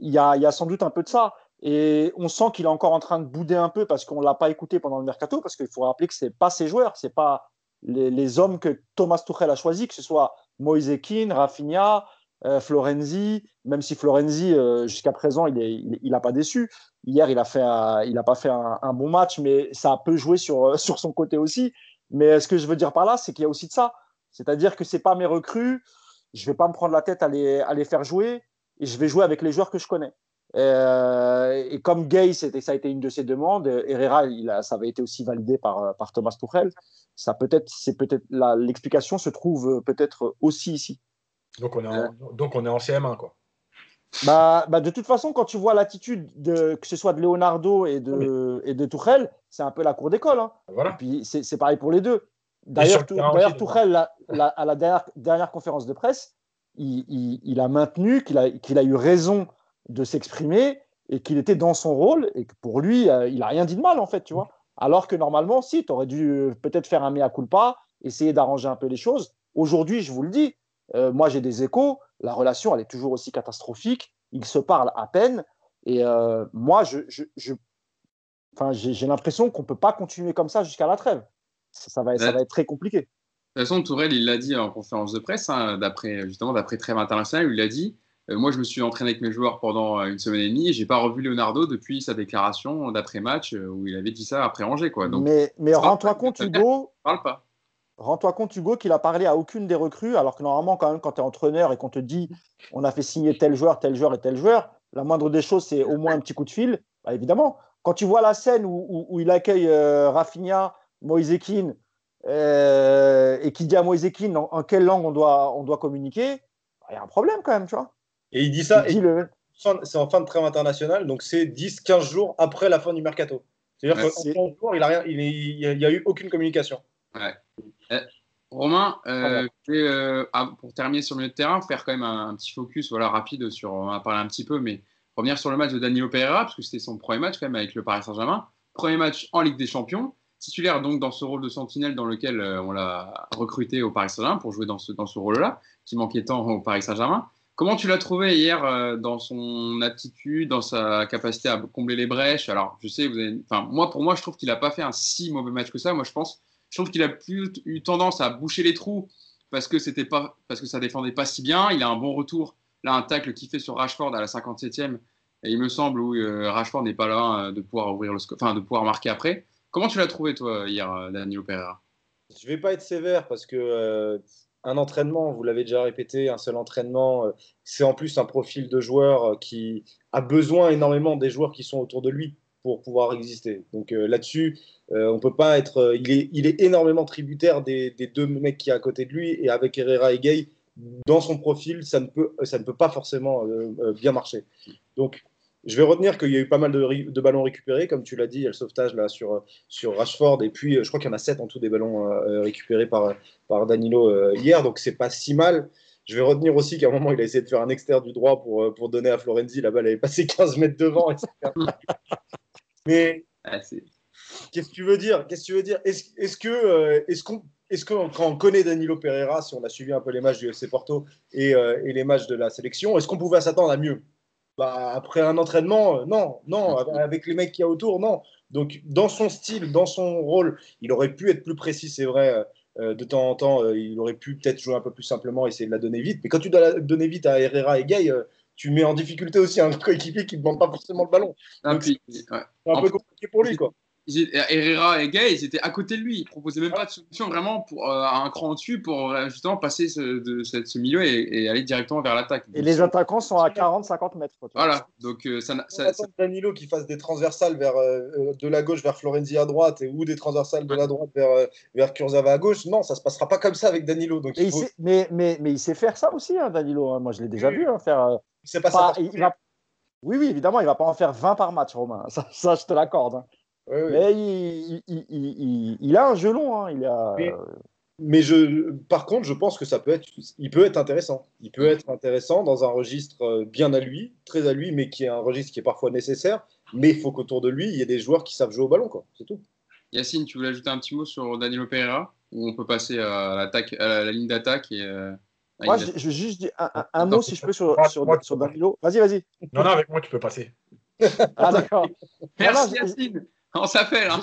il y a sans doute un peu de ça. Et on sent qu'il est encore en train de bouder un peu parce qu'on ne l'a pas écouté pendant le mercato, parce qu'il faut rappeler que ce n'est pas ses joueurs, ce n'est pas les, hommes que Thomas Tuchel a choisis, que ce soit Moise Kean, Rafinha, euh, Florenzi, même si Florenzi, euh, jusqu'à présent, il n'a pas déçu. Hier, il n'a pas fait un, bon match, mais ça a peu joué sur, sur son côté aussi. Mais ce que je veux dire par là, c'est qu'il y a aussi de ça. C'est-à-dire que ce n'est pas mes recrues, je ne vais pas me prendre la tête à les, faire jouer et je vais jouer avec les joueurs que je connais. Euh, et comme Gay, ça a été une de ses demandes, Herrera, il a, ça avait été aussi validé par, par Thomas Tuchel. Ça peut-être, c'est peut-être l'explication se trouve peut-être aussi ici. Donc on est en, donc on est en CM1 quoi. Bah, bah, de toute façon, quand tu vois l'attitude de que ce soit de Leonardo et de, et de Tuchel, c'est un peu la cour d'école. Hein. Voilà. Et puis c'est pareil pour les deux. D'ailleurs, Tuchel, la, la, à la dernière, dernière, conférence de presse, il, il, il a maintenu qu'il a, qu'il a eu raison de s'exprimer et qu'il était dans son rôle et que pour lui, euh, il n'a rien dit de mal en fait, tu vois. Alors que normalement, si, tu aurais dû euh, peut-être faire un mea culpa, essayer d'arranger un peu les choses. Aujourd'hui, je vous le dis, euh, moi j'ai des échos, la relation elle est toujours aussi catastrophique, ils se parlent à peine et euh, moi je, je, je... Enfin, j'ai l'impression qu'on ne peut pas continuer comme ça jusqu'à la trêve. Ça, ça, va, ça va être très compliqué. De toute façon, Tourelle, il l'a dit en conférence de presse, hein, d'après justement d'après trêve internationale, il l'a dit moi, je me suis entraîné avec mes joueurs pendant euh, une semaine et demie j'ai pas revu Leonardo depuis sa déclaration d'après-match euh, où il avait dit ça après Angers. Quoi. Donc, mais mais rends-toi compte, Hugo, parle pas. Rends-toi compte, Hugo, qu'il a parlé à aucune des recrues, alors que normalement, quand même, quand tu es entraîneur et qu'on te dit on a fait signer tel joueur, tel joueur et tel joueur, la moindre des choses, c'est au moins un petit coup de fil. Bah, évidemment, quand tu vois la scène où, où- où il accueille euh, Rafinha, Moïse Keane, euh, et qui dit à Moïse Keane en, en quelle langue on doit, on doit communiquer, bah, il y a un problème quand même, tu vois. Et il dit ça, le- c'est en fin de trêve international, donc c'est 10-15 jours après la fin du mercato. C'est-à-dire Ouais, qu'en c'est- 15 jours, il n'y a, il il eu aucune communication. Romain, euh, vais, euh, ah, pour terminer sur le milieu de terrain, faire quand même un, un petit focus voilà, rapide sur, on en a parlé un petit peu, mais revenir sur le match de Danilo Pereira, parce que c'était son premier match quand même avec le Paris Saint-Germain. Premier match en Ligue des Champions, titulaire donc dans ce rôle de sentinelle dans lequel euh, on l'a recruté au Paris Saint-Germain pour jouer dans ce, dans ce rôle-là, qui manquait tant au Paris Saint-Germain. Comment tu l'as trouvé hier euh, dans son attitude, dans sa capacité à combler les brèches? Alors, je sais, vous enfin, moi, pour moi, je trouve qu'il n'a pas fait un si mauvais match que ça. Moi, je pense je trouve qu'il a plus eu tendance à boucher les trous parce que c'était pas parce que ça défendait pas si bien. Il a un bon retour. Là, un tacle qui fait sur Rashford à la 57e. Et il me semble où euh, Rashford n'est pas là euh, de pouvoir ouvrir le enfin de pouvoir marquer après. Comment tu l'as trouvé toi hier, Danilo Pereira Je vais pas être sévère parce que un entraînement, vous l'avez déjà répété, un seul entraînement, euh, c'est en plus un profil de joueur euh, qui a besoin énormément des joueurs qui sont autour de lui pour pouvoir exister. Donc euh, là-dessus, euh, on peut pas être. il, est, énormément tributaire des, deux mecs qui est à côté de lui et avec Herrera et Gay, dans son profil, ça ne peut, ça ne peut pas forcément bien marcher. Donc je vais retenir qu'il y a eu pas mal de, ballons récupérés, comme tu l'as dit, il y a le sauvetage là sur, sur Rashford, et puis euh, je crois qu'il y en a 7 en tout des ballons euh, récupérés par, par Danilo euh, hier, donc c'est pas si mal. Je vais retenir aussi qu'à un moment, il a essayé de faire un extérieur du droit pour, euh, pour donner à Florenzi, la balle avait passé 15 mètres devant, etc. Mais Ah, qu'est-ce que tu veux dire? Qu'est-ce que tu veux dire? Est-ce que, euh, est-ce qu'on, est-ce que quand on connaît Danilo Pereira, si on a suivi un peu les matchs du FC Porto et, euh, et les matchs de la sélection, est-ce qu'on pouvait s'attendre à mieux? Bah, Après un entraînement, euh, non, non. Avec les mecs qu'il y a autour, non. Donc, dans son style, dans son rôle, il aurait pu être plus précis, c'est vrai. euh, de temps en temps, euh, il aurait pu peut-être jouer un peu plus simplement, essayer de la donner vite. Mais quand tu dois la donner vite à Herrera et Gay, euh, tu mets en difficulté aussi un coéquipier qui ne demande pas forcément le ballon. Ah, ouais. C'est un En peu compliqué pour lui, quoi. Herrera et Gay, ils étaient à côté de lui. Ils proposaient même pas de solution vraiment pour euh, un cran au-dessus pour euh, justement passer ce, de, ce, ce milieu et, et aller directement vers l'attaque. Et les attaquants sont à 40-50 mètres. quoi, tu vois. Voilà. Donc euh, ça, ça, attend Danilo qui fasse des transversales vers, euh, de la gauche vers Florenzi à droite et, ou des transversales de la droite vers, euh, vers Kurzawa à gauche. Non, ça se passera pas comme ça avec Danilo. Donc Mais il il, faut... sait, mais, mais, mais il sait faire ça aussi, hein, Danilo. hein. Moi, je l'ai déjà Oui. vu hein, faire. euh, c'est pas, pas- ça. il va- Oui, oui, évidemment, il va pas en faire 20 par match, Romain. Ça, ça, je te l'accorde. Mais il, il, il, il- il a un jeu long. hein. Il a... Mais- Mais je, par contre, je pense que ça peut être, il peut être intéressant. Il peut être intéressant dans un registre euh, bien à lui, très à lui, mais qui est un registre qui est parfois nécessaire. Mais il faut qu'autour de lui, il y ait des joueurs qui savent jouer au ballon, quoi. C'est tout. Yacine, tu voulais ajouter un petit mot sur Danilo Pereira ou on peut passer à, l'attaque, à la, la ligne d'attaque et euh, Moi, je, je veux juste dire un, un- mot, si je peux, sur, moi, sur, moi, sur Danilo. Vas-y, vas-y. Non, non, avec moi, tu peux passer. Ah, d'accord. Merci Yacine. On s'appelle. Hein.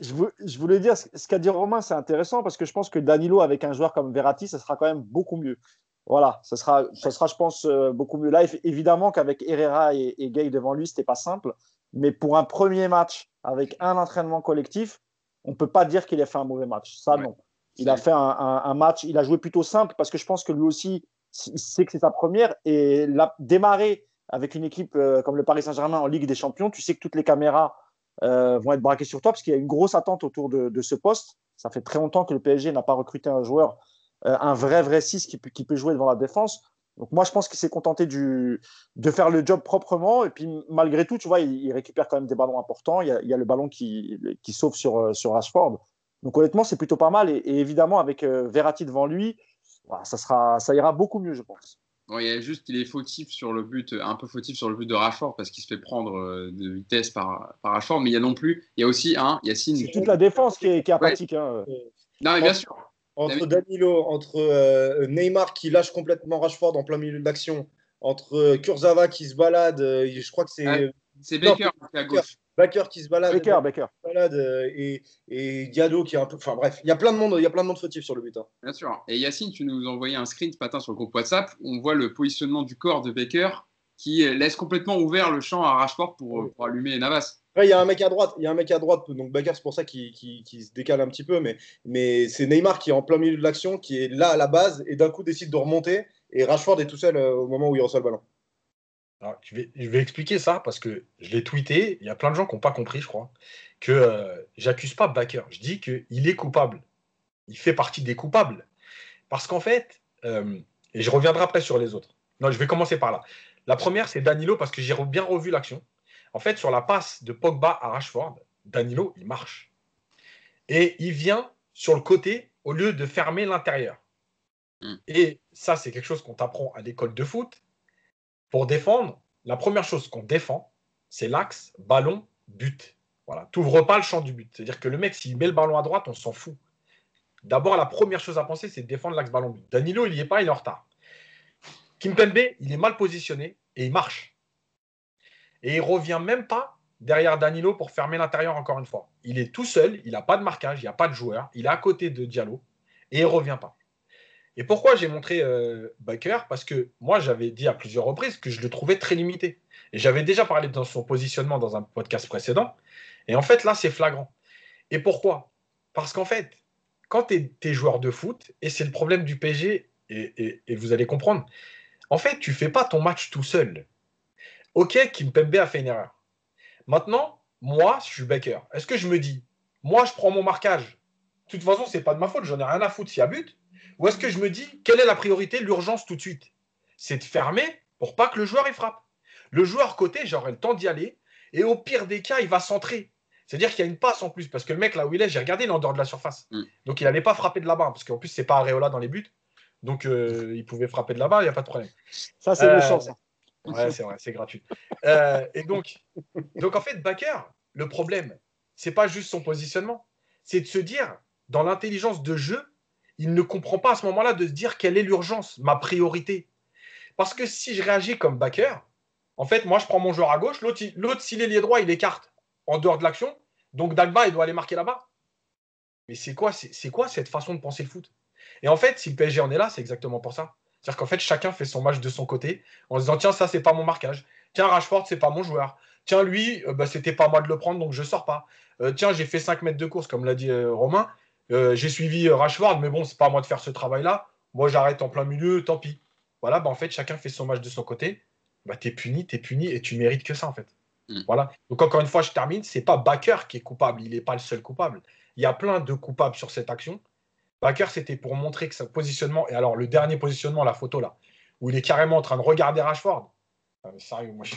Je, vou- je voulais dire, ce qu'a dit Romain, c'est intéressant parce que je pense que Danilo, avec un joueur comme Verratti, ça sera quand même beaucoup mieux. Voilà, ça sera, ça sera je pense, euh, beaucoup mieux. Là, évidemment qu'avec Herrera et, et Gay devant lui, c'était pas simple. Mais pour un premier match avec un entraînement collectif, on peut pas dire qu'il a fait un mauvais match. Ça, Ouais. non. Il a fait un, un- un match, il a joué plutôt simple parce que je pense que lui aussi, il sait que c'est sa première. Et la, démarrer avec une équipe euh, comme le Paris Saint-Germain en Ligue des Champions, tu sais que toutes les caméras euh, vont être braquées sur toi parce qu'il y a une grosse attente autour de, ce poste. Ça fait très longtemps que le PSG n'a pas recruté un joueur, euh, un vrai, vrai 6 qui, peut- jouer devant la défense. Donc moi, je pense qu'il s'est contenté de faire le job proprement. Et puis malgré tout, tu vois, il, récupère quand même des ballons importants. Il y a, le ballon qui, sauve sur, euh, sur Rashford. Donc honnêtement, c'est plutôt pas mal. Et, évidemment, avec euh, Verratti devant lui, ça, sera, ça ira beaucoup mieux, je pense. Bon, il y a juste, il est fautif sur le but, un peu fautif sur le but de Rashford parce qu'il se fait prendre euh, de vitesse par, par Rashford. Mais il y a non plus, il y a aussi un Yacine. C'est toute la défense qui est, qui est apathique. hein. Non, mais bien sûr. Entre Danilo, entre euh, Neymar qui lâche complètement Rashford en plein milieu de l'action, entre euh, Kurzawa qui se balade, euh, je crois que c'est Ouais. C'est Baker qui est à gauche. Baker qui se balade, Baker, Baker. balade, euh, et, et Diallo qui est un peu. Enfin bref, il y a plein de monde, il y a plein de monde fautif sur le but. hein. Bien sûr. Et Yacine, tu nous envoyais un screen ce matin sur le groupe WhatsApp. où On voit le positionnement du corps de Baker qui laisse complètement ouvert le champ à Rashford pour, pour allumer Navas. Il y a un mec à droite, il y a un mec à droite, donc Baker, c'est pour ça qu'il se décale un petit peu, mais, mais c'est Neymar qui est en plein milieu de l'action, qui est là à la base, et d'un coup décide de remonter, et Rashford est tout seul euh, au moment où il reçoit le ballon. Alors, je, vais, je vais expliquer ça parce que je l'ai tweeté. Il y a plein de gens qui n'ont pas compris, je crois, que euh, j'accuse pas Baker. Je dis qu'il est coupable. Il fait partie des coupables. Parce qu'en fait, euh, et je reviendrai après sur les autres. Non, je vais commencer par là. La première, c'est Danilo parce que j'ai bien revu l'action. En fait, sur la passe de Pogba à Rashford, Danilo, il marche. Et il vient sur le côté au lieu de fermer l'intérieur. Mm. Et ça, c'est quelque chose qu'on t'apprend à l'école de foot. Pour défendre, la première chose qu'on défend, c'est l'axe ballon but. Voilà, t'ouvres pas le champ du but. C'est-à-dire que le mec, s'il met le ballon à droite, on s'en fout. D'abord, la première chose à penser, c'est de défendre l'axe ballon but. Danilo, il n'y est pas, il est en retard. Kimpembe, il est mal positionné et il marche. Et il revient même pas derrière Danilo pour fermer l'intérieur encore une fois. Il est tout seul, il n'a pas de marquage, il n'y a pas de joueur, il est à côté de Diallo et il revient pas. Et pourquoi j'ai montré euh, Baker? Parce que moi, j'avais dit à plusieurs reprises que je le trouvais très limité. Et j'avais déjà parlé de son positionnement dans un podcast précédent. Et en fait, là, c'est flagrant. Et pourquoi? Parce qu'en fait, quand tu es, joueur de foot, et c'est le problème du PSG, et, vous allez comprendre, en fait, tu fais pas ton match tout seul. Ok, Kimpembe a fait une erreur. Maintenant, moi, je suis Baker. Est-ce que je me dis, moi, je prends mon marquage? De toute façon, c'est pas de ma faute, j'en ai rien à foutre s'il y a but. Ou est-ce que je me dis, quelle est la priorité, l'urgence tout de suite? C'est de fermer pour pas que le joueur y frappe. Le joueur côté, j'aurai le temps d'y aller. Et au pire des cas, il va centrer. C'est-à-dire qu'il y a une passe en plus. Parce que le mec, là où il est, j'ai regardé, il est en dehors de la surface. Mm. Donc il n'allait pas frapper de là-bas. Parce qu'en plus, c'est pas Areola dans les buts. Donc euh, il pouvait frapper de là-bas, il n'y a pas de problème. Ça, c'est Euh, méchant, ça. Ouais, c'est vrai, c'est gratuit. Euh, et donc, donc, en fait, Baker, le problème, c'est pas juste son positionnement, c'est de se dire, dans l'intelligence de jeu, il ne comprend pas à ce moment-là de se dire quelle est l'urgence, ma priorité. Parce que si je réagis comme Baker, en fait, moi, je prends mon joueur à gauche, l'autre, il- l'autre s'il est lié droit, il écarte en dehors de l'action, donc Dagba, il doit aller marquer là-bas. Mais c'est quoi, c'est quoi cette façon de penser le foot? Et en fait, si le PSG en est là, c'est exactement pour ça. C'est-à-dire qu'en fait, chacun fait son match de son côté en se disant tiens, ça, c'est pas mon marquage. Tiens, Rashford, c'est pas mon joueur. Tiens, lui, euh, bah, c'était pas moi de le prendre, donc je sors pas. Euh, tiens, j'ai fait 5 mètres de course, comme l'a dit euh, Romain. Euh, j'ai suivi euh, Rashford, mais bon, c'est pas à moi de faire ce travail-là. Moi, j'arrête en plein milieu, tant pis. Voilà, bah, en fait, chacun fait son match de son côté. Bah, t'es puni, t'es puni, et tu mérites que ça, en fait. Mm. Voilà. Donc, encore une fois, je termine. C'est pas Baker qui est coupable. Il n'est pas le seul coupable. Il y a plein de coupables sur cette action. Baker, c'était pour montrer que son positionnement, et alors le dernier positionnement, la photo là, où il est carrément en train de regarder Rashford. Ah, mais sérieux, moi, je...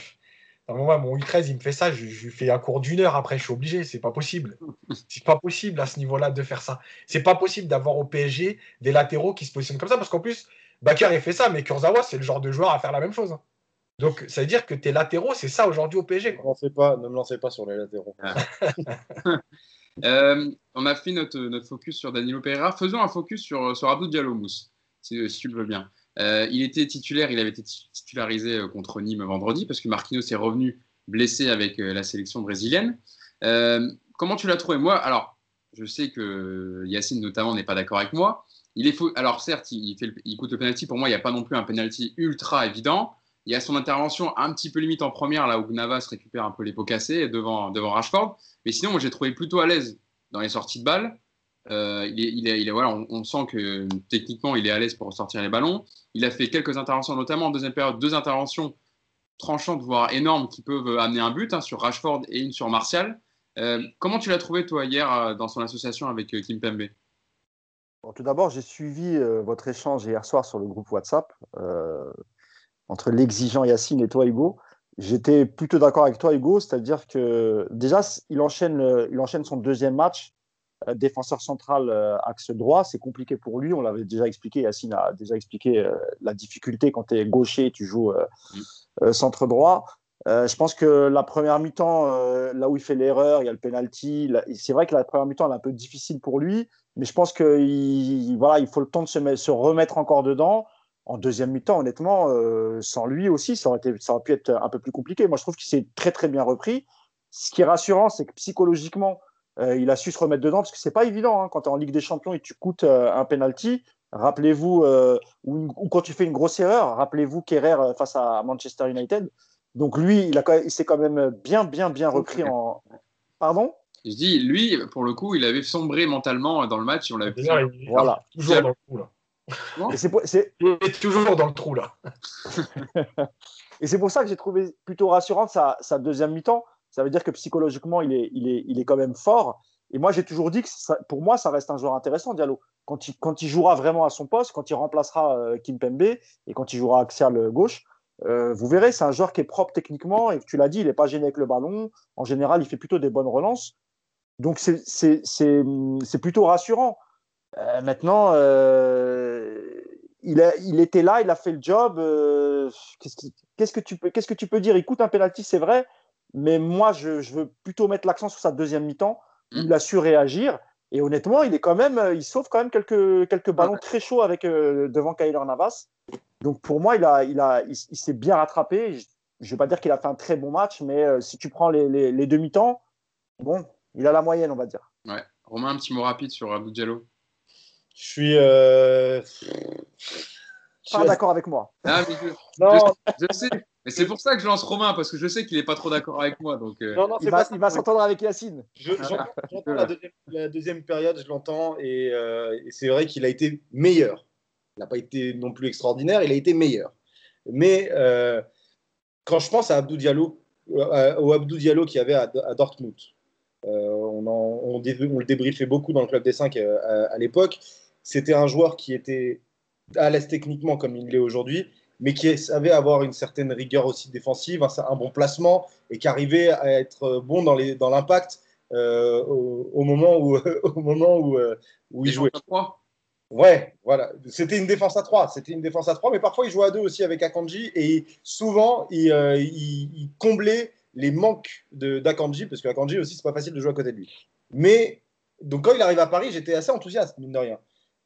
À un moment, mon U13, il me fait ça, je, lui fais un cours d'une heure après, je suis obligé, c'est pas possible. C'est pas possible à ce niveau-là de faire ça. C'est pas possible d'avoir au PSG des latéraux qui se positionnent comme ça, parce qu'en plus, Baker, il fait ça, mais Kurzawa, c'est le genre de joueur à faire la même chose. hein. Donc, ça veut dire que tes latéraux, c'est ça aujourd'hui au PSG. Ne quoi. me lancez pas, ne me lancez pas sur les latéraux. Euh, on a fait notre, notre focus sur Danilo Pereira. Faisons un focus sur, sur Abdou Diallo Mousse, si, si tu le veux bien. Euh, il était titulaire, il avait été titularisé euh, contre Nîmes vendredi parce que Marquinhos est revenu blessé avec euh, la sélection brésilienne. Comment tu l'as trouvé? Moi, alors, je sais que Yacine notamment n'est pas d'accord avec moi. Il est faux. Alors certes, il, fait il coûte le penalty. Pour moi, il n'y a pas non plus un penalty ultra évident. Il y a son intervention un petit peu limite en première, là où Navas récupère un peu les pots cassés devant, devant Rashford. Mais sinon, moi, j'ai trouvé plutôt à l'aise dans les sorties de balles. Il est, il est- il est- voilà, on, on sent que techniquement, il est à l'aise pour sortir les ballons. Il a fait quelques interventions, notamment en deuxième période, deux interventions tranchantes, voire énormes, qui peuvent amener un but hein, sur Rashford et une sur Martial. Euh, comment tu l'as trouvé, toi, hier, euh, dans son association avec euh, Kim Pembe? Tout d'abord, j'ai suivi euh, votre échange hier soir sur le groupe WhatsApp euh, entre l'exigeant Yacine et toi, Hugo. J'étais plutôt d'accord avec toi, Hugo, c'est-à-dire que déjà, il enchaîne, euh, il enchaîne son deuxième match, euh, défenseur central euh, axe droit. C'est compliqué pour lui, on l'avait déjà expliqué, Yacine a déjà expliqué euh, la difficulté quand tu es gaucher, tu joues euh, euh, centre droit. Euh, je pense que la première mi-temps, euh, là où il fait l'erreur, il y a le penalty. C'est vrai que la première mi-temps elle est un peu difficile pour lui, mais je pense qu'il voilà, il faut le temps de se, mettre- se remettre encore dedans. en deuxième mi-temps, honnêtement, euh, sans lui aussi, ça aurait, été, ça aurait pu être un peu plus compliqué. Moi, je trouve qu'il s'est très, très bien repris. Ce qui est rassurant, c'est que psychologiquement, euh, il a su se remettre dedans, parce que c'est pas évident hein, quand tu es en Ligue des Champions et tu coûtes euh, un penalty. Rappelez-vous, ou, ou, quand tu fais une grosse erreur, rappelez-vous Kerrer face à Manchester United. Donc lui, il, a, il s'est quand même bien, bien, bien repris en. Pardon? Je dis, lui, pour le coup, il avait sombré mentalement dans le match. On l'a Voilà. Toujours dans le coup, là. C'est toujours dans le trou là. et c'est pour ça que j'ai trouvé plutôt rassurante sa, sa deuxième mi-temps. Ça veut dire que psychologiquement, il est, il est, il est quand même fort. Et moi, j'ai toujours dit que pour moi, ça reste un joueur intéressant, Diallo. Quand il, quand il jouera vraiment à son poste, quand il remplacera euh, Kim Pembe et quand il jouera axial gauche, euh, vous verrez, c'est un joueur qui est propre techniquement et tu l'as dit, il n'est pas gêné avec le ballon. En général, il fait plutôt des bonnes relances. Donc, c'est plutôt rassurant. Euh, maintenant, euh, il, a, il, était là, il a fait le job. Euh, qu'est-ce que tu peux, qu'est-ce que tu peux dire? Il coûte un penalty, c'est vrai, mais moi, je, je, veux plutôt mettre l'accent sur sa deuxième mi-temps. Il mm. a su réagir. Et honnêtement, il est quand même, il sauve quand même quelques, quelques ballons très chauds avec devant Kyler Navas. Donc pour moi, il a, il a, il, s'est bien rattrapé. Je ne vais pas dire qu'il a fait un très bon match, mais si tu prends les, les, les demi-temps, bon, il a la moyenne, on va dire. Ouais. Romain, un petit mot rapide sur Abdou Diallo. Je suis. Euh... Pas d'accord avec moi. Ah, mais je, non. Je, sais. Mais c'est pour ça que je lance Romain, parce que je sais qu'il n'est pas trop d'accord avec moi. Donc, euh... non, non, il, va, il va s'entendre avec Yacine. J'entends la, la, deuxième période, je l'entends, et, euh, et c'est vrai qu'il a été meilleur. Il n'a pas été non plus extraordinaire, il a été meilleur. Mais euh, quand je pense à Abdou Diallo, euh, au Abdou Diallo qu'il y avait à, à Dortmund, euh, on, en, on, on, le débriefait beaucoup dans le club des 5 à, à l'époque c'était un joueur qui était à l'aise techniquement comme il l'est aujourd'hui, mais qui savait avoir une certaine rigueur aussi défensive, un, bon placement et qui arrivait à être bon dans l'impact dans euh, au, au, moment où, au moment où, euh, où il jouait. Ouais, voilà. C'était une défense à 3. C'était une défense à 3, mais parfois il jouait à 2 aussi avec Akanji et souvent il, euh, il, il comblait les manques d'Akanji parce qu'Akanji aussi c'est pas facile de jouer à côté de lui. Mais donc quand il arrive à Paris, j'étais assez enthousiaste, mine de rien.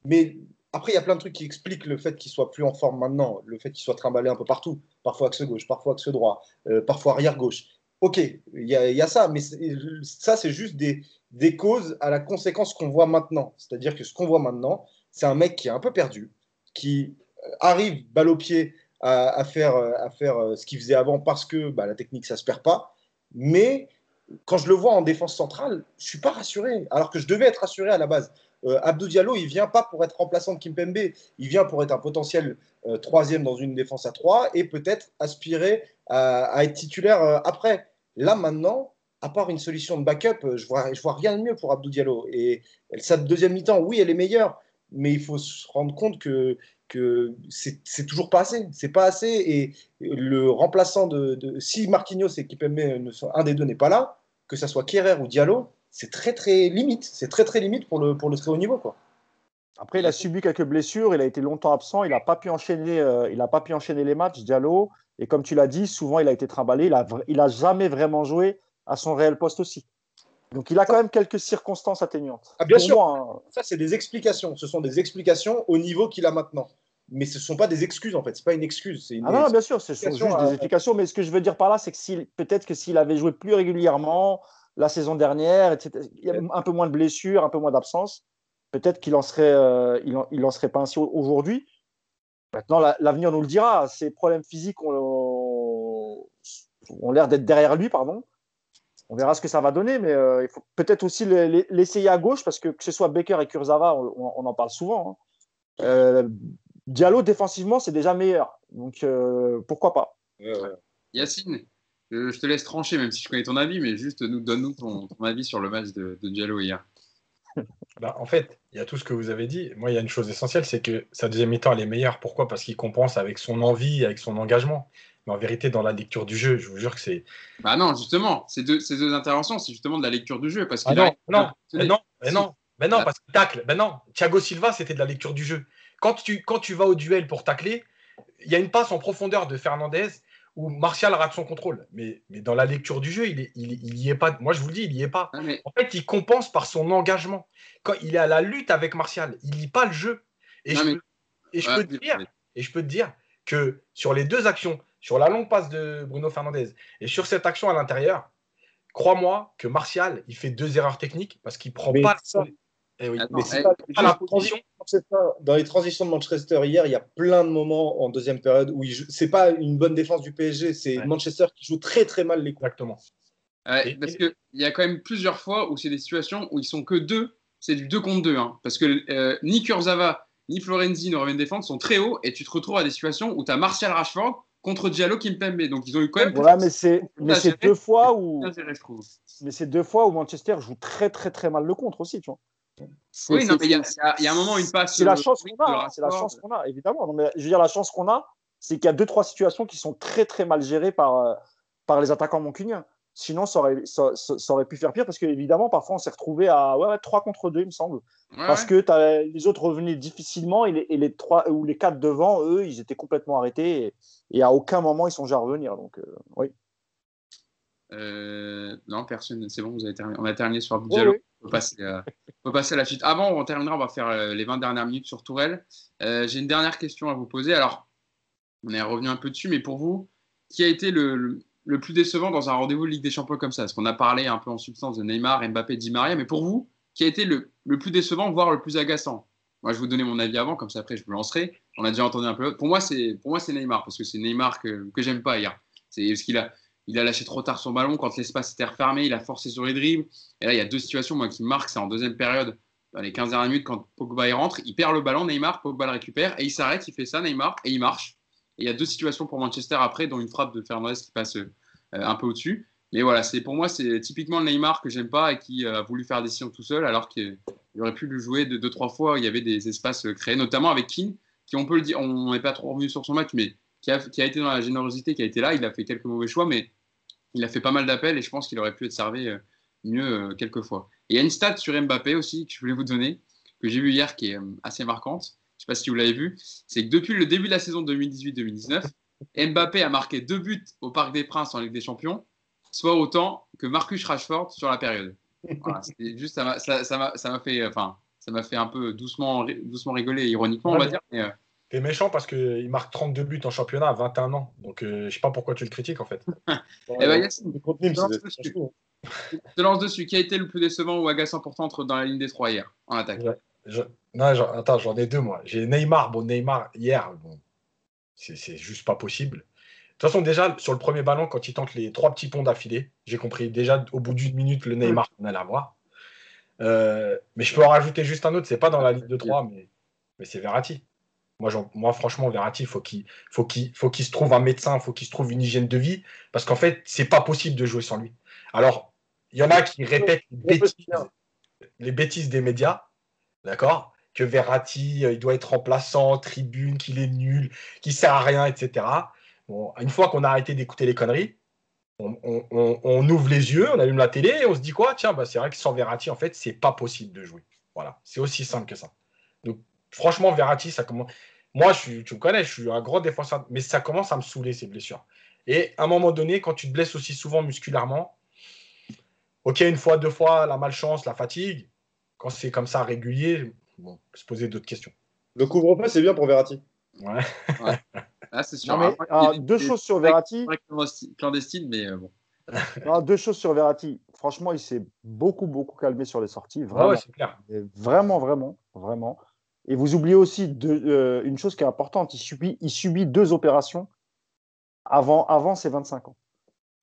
Mais après, il y a plein de trucs qui expliquent le fait qu'il soit plus en forme maintenant, le fait qu'il soit trimballé un peu partout, parfois axe gauche, parfois axe droit, euh, parfois arrière gauche. Ok, il y, a ça, mais ça, c'est juste des, causes à la conséquence qu'on voit maintenant. C'est-à-dire que ce qu'on voit maintenant, c'est un mec qui est un peu perdu, qui euh, arrive balle au pied à, à faire, à faire euh, ce qu'il faisait avant parce que bah, la technique, ça se perd pas. Mais quand je le vois en défense centrale, je suis pas rassuré, alors que je devais être rassuré à la base. Euh, Abdou Diallo, il vient pas pour être remplaçant de Kimpembe, il vient pour être un potentiel euh, troisième dans une défense à trois et peut-être aspirer à, être titulaire euh, après. Là maintenant, à part une solution de backup, je vois, je vois rien de mieux pour Abdou Diallo. Et sa deuxième mi-temps, oui, elle est meilleure, mais il faut se rendre compte que que c'est toujours pas assez. C'est pas assez. Et le remplaçant de, si Marquinhos et Kipembe, un des deux n'est pas là, que ça soit Kerrer ou Diallo, c'est très très limite. C'est très très limite pour le, pour le très haut niveau. Quoi. Après, il a subi quelques blessures, il a été longtemps absent, il n'a pas, pu enchaîner, euh, il pas pu enchaîner les matchs, Diallo. Et comme tu l'as dit, souvent il a été trimballé, il n'a il a jamais vraiment joué à son réel poste aussi. Donc il a quand même quelques circonstances atténuantes. Ah, bien sûr, moi, hein. ça c'est des explications. Ce sont des explications au niveau qu'il a maintenant. Mais ce ne sont pas des excuses en fait, ce n'est pas une excuse. Une ah non, bien sûr, ce sont juste à... des explications. Mais ce que je veux dire par là, c'est que peut-être que s'il avait joué plus régulièrement, la saison dernière, etc. Il y a un peu moins de blessures, un peu moins d'absence. Peut-être qu'il en serait, euh, il en, il en, serait pas ainsi aujourd'hui. Maintenant, l'avenir nous le dira. Ses problèmes physiques ont, ont l'air d'être derrière lui, pardon. On verra ce que ça va donner, mais euh, il faut peut-être aussi l'essayer à gauche parce que que ce soit Baker et Kurzawa, on, on en parle souvent. Hein. Euh, Diallo défensivement, c'est déjà meilleur, donc euh, pourquoi pas. Yacine, je te laisse trancher, même si je connais ton avis, mais juste nous donne-nous ton, ton, avis sur le match de, de Diallo hier. Bah, en fait, il y a tout ce que vous avez dit. Moi, il y a une chose essentielle, c'est que sa deuxième mi-temps, elle est meilleure. Pourquoi? Parce qu'il compense avec son envie, avec son engagement. Mais en vérité, dans la lecture du jeu, je vous jure que c'est. Bah non, justement, ces deux, ces deux interventions, c'est justement de la lecture du jeu. Parce ah non, non, mais non, mais non, mais non, parce que tacle. Ben non, Thiago Silva, c'était de la lecture du jeu. Quand tu, quand tu vas au duel pour tacler, il y a une passe en profondeur de Fernandez où Martial rate son contrôle. Mais, mais dans la lecture du jeu, il, est, il, il y est pas. Moi, je vous le dis, il n'y est pas. Ah, mais... En fait, il compense par son engagement. Quand il est à la lutte avec Martial, il lit pas le jeu. Et non, je, mais... peux, et je ouais, peux te dire, Et je peux te dire que sur les deux actions, sur la longue passe de Bruno Fernandez et sur cette action à l'intérieur, crois-moi que Martial, il fait deux erreurs techniques parce qu'il prend Mais pas ça- Eh oui. Attends, Mais c'est eh, pas- Ah, la juste- position. c'est pas- Dans les transitions de Manchester hier, il y a plein de moments en deuxième période où c'est pas une bonne défense du PSG, c'est Ouais. Manchester qui joue très très mal les coups. Exactement. Ouais, Et- parce qu'il y a quand même plusieurs fois où c'est des situations où ils sont que deux, c'est du 2 contre 2. Hein, parce que euh, ni Kurzawa ni Florenzi ne reviennent défendre sont très hauts et tu te retrouves à des situations où tu as Martial Rashford contre Diallo Kimpembe. Donc ils ont eu quand même. Voilà, mais c'est deux fois où mais c'est deux fois où Manchester joue très très très mal le contre aussi, tu vois. C'est- Oui, non, mais il y, a- y y un moment, une passe. C'est la euh, chance qu'on a, hein, c'est la chance qu'on a, évidemment. Non, mais je veux dire, la chance qu'on a, c'est qu'il y a deux, trois situations qui sont très, très mal gérées par, euh, par les attaquants mancuniens. Sinon, ça aurait, ça, ça- ça aurait pu faire pire parce qu'évidemment, parfois, on s'est retrouvé à ouais, ouais, 3 contre 2, il me semble. Ouais, parce que t'as- les autres revenaient difficilement et les, et les ou les quatre devant, eux, ils étaient complètement arrêtés et, et à aucun moment, ils sont déjà à revenir. Donc, euh, oui. Euh, non, personne, c'est bon, vous avez terminé. on a terminé sur Abdou Diallo. Peut passer, euh, on peut passer à la suite. Avant, on terminera, on va faire euh, les 20 dernières minutes sur Tourelle. Euh, J'ai une dernière question à vous poser. Alors, on est revenu un peu dessus, mais pour vous, qui a été le, plus décevant dans un rendez-vous de Ligue des Champions comme ça? Parce qu'on a parlé un peu en substance de Neymar, Mbappé, Di Maria, mais pour vous, qui a été le, plus décevant, voire le plus agaçant? Moi, je vous donner mon avis avant, comme ça après, je me lancerai. On a déjà entendu un peu. Pour moi, c'est pour moi c'est Neymar, parce que c'est Neymar que, que j'aime pas hier. C'est parce qu'il a, il a lâché trop tard son ballon quand l'espace était refermé, il a forcé sur les dribbles. Et là, il y a deux situations moi, qui marquent. C'est en deuxième période, dans les 15 dernières minutes, quand Pogba il rentre, il perd le ballon, Neymar, Pogba le récupère, et il s'arrête, il fait ça, Neymar, et il marche. Et il y a deux situations pour Manchester après, dont une frappe de Fernandez qui passe euh, un peu au-dessus. Mais voilà, c'est pour moi, c'est typiquement le Neymar que j'aime pas et qui a voulu faire des décisions tout seul, alors qu'il aurait pu le jouer deux, deux, trois fois. Il y avait des espaces euh, créés, notamment avec Keane, qui on peut le dire, on n'est pas trop revenu sur son match, mais qui a, qui a été dans la générosité, qui a été là. Il a fait quelques mauvais choix, mais il a fait pas mal d'appels et je pense qu'il aurait pu être servi euh, mieux euh, quelques fois. Et il y a une stat sur Mbappé aussi que je voulais vous donner, que j'ai vu hier, qui est euh, assez marquante. Je ne sais pas si vous l'avez vu. C'est que depuis le début de la saison 2018-2019, Mbappé a marqué deux buts au Parc des Princes en Ligue des Champions, soit autant que Marcus Rashford sur la période. Voilà, juste, ça m'a ça, ça fait, enfin, ça m'a fait un peu doucement, doucement rigoler, ironiquement, on va dire. mais, T'es méchant parce qu'il marque 32 buts en championnat à 21 ans. Donc, euh, je sais pas pourquoi tu le critiques en fait. eh ben, je te lance dessus. Qui a été le plus décevant ou agaçant pour toi entre dans la ligne des trois hier en attaque. Je- Non, j'en- attends, j'en ai deux moi. J'ai Neymar. Bon, Neymar, hier, bon, c'est c'est juste pas possible. De toute façon, déjà, sur le premier ballon, quand il tente les trois petits ponts d'affilée, j'ai compris déjà au bout d'une minute le Neymar qu'on allait avoir. Euh, mais je peux en rajouter juste un autre, c'est pas dans la ligne de 3, mais, mais c'est Verratti. Moi, franchement, Verratti, il faut qu'il faut qu'il faut qu'il se trouve un médecin, il faut qu'il se trouve une hygiène de vie, parce qu'en fait, c'est pas possible de jouer sans lui. Alors, il y en a qui répètent les bêtises, faire. les bêtises des médias, d'accord? Que Verratti, euh, il doit être remplaçant, tribune, qu'il est nul, qu'il sert à rien, etc. Bon, une fois qu'on a arrêté d'écouter les conneries, on, on- on- on ouvre les yeux, on allume la télé et on se dit quoi? Tiens, bah, c'est vrai que sans Verratti, en fait, c'est pas possible de jouer. Voilà, c'est aussi simple que ça. Franchement, Verratti, ça commence. Moi, je suis, tu me connais, je suis un grand défenseur, mais ça commence à me saouler ces blessures. Et à un moment donné, quand tu te blesses aussi souvent musculairement, ok, une fois, deux fois, la malchance, la fatigue, quand c'est comme ça régulier, bon, on peut se poser d'autres questions. Le couvre-feu, c'est bien pour Verratti. Ouais. Ah, c'est sûr. Non, mais, Après, ah, il deux choses sur Verratti. des- clandestines, mais euh, bon. Non, deux choses sur Verratti. Franchement, il s'est beaucoup, beaucoup calmé sur les sorties. Ouais, c'est clair. Vraiment, vraiment, vraiment. Et vous oubliez aussi euh, une chose qui est importante. Il subit, il subit deux opérations avant, avant ses 25 ans.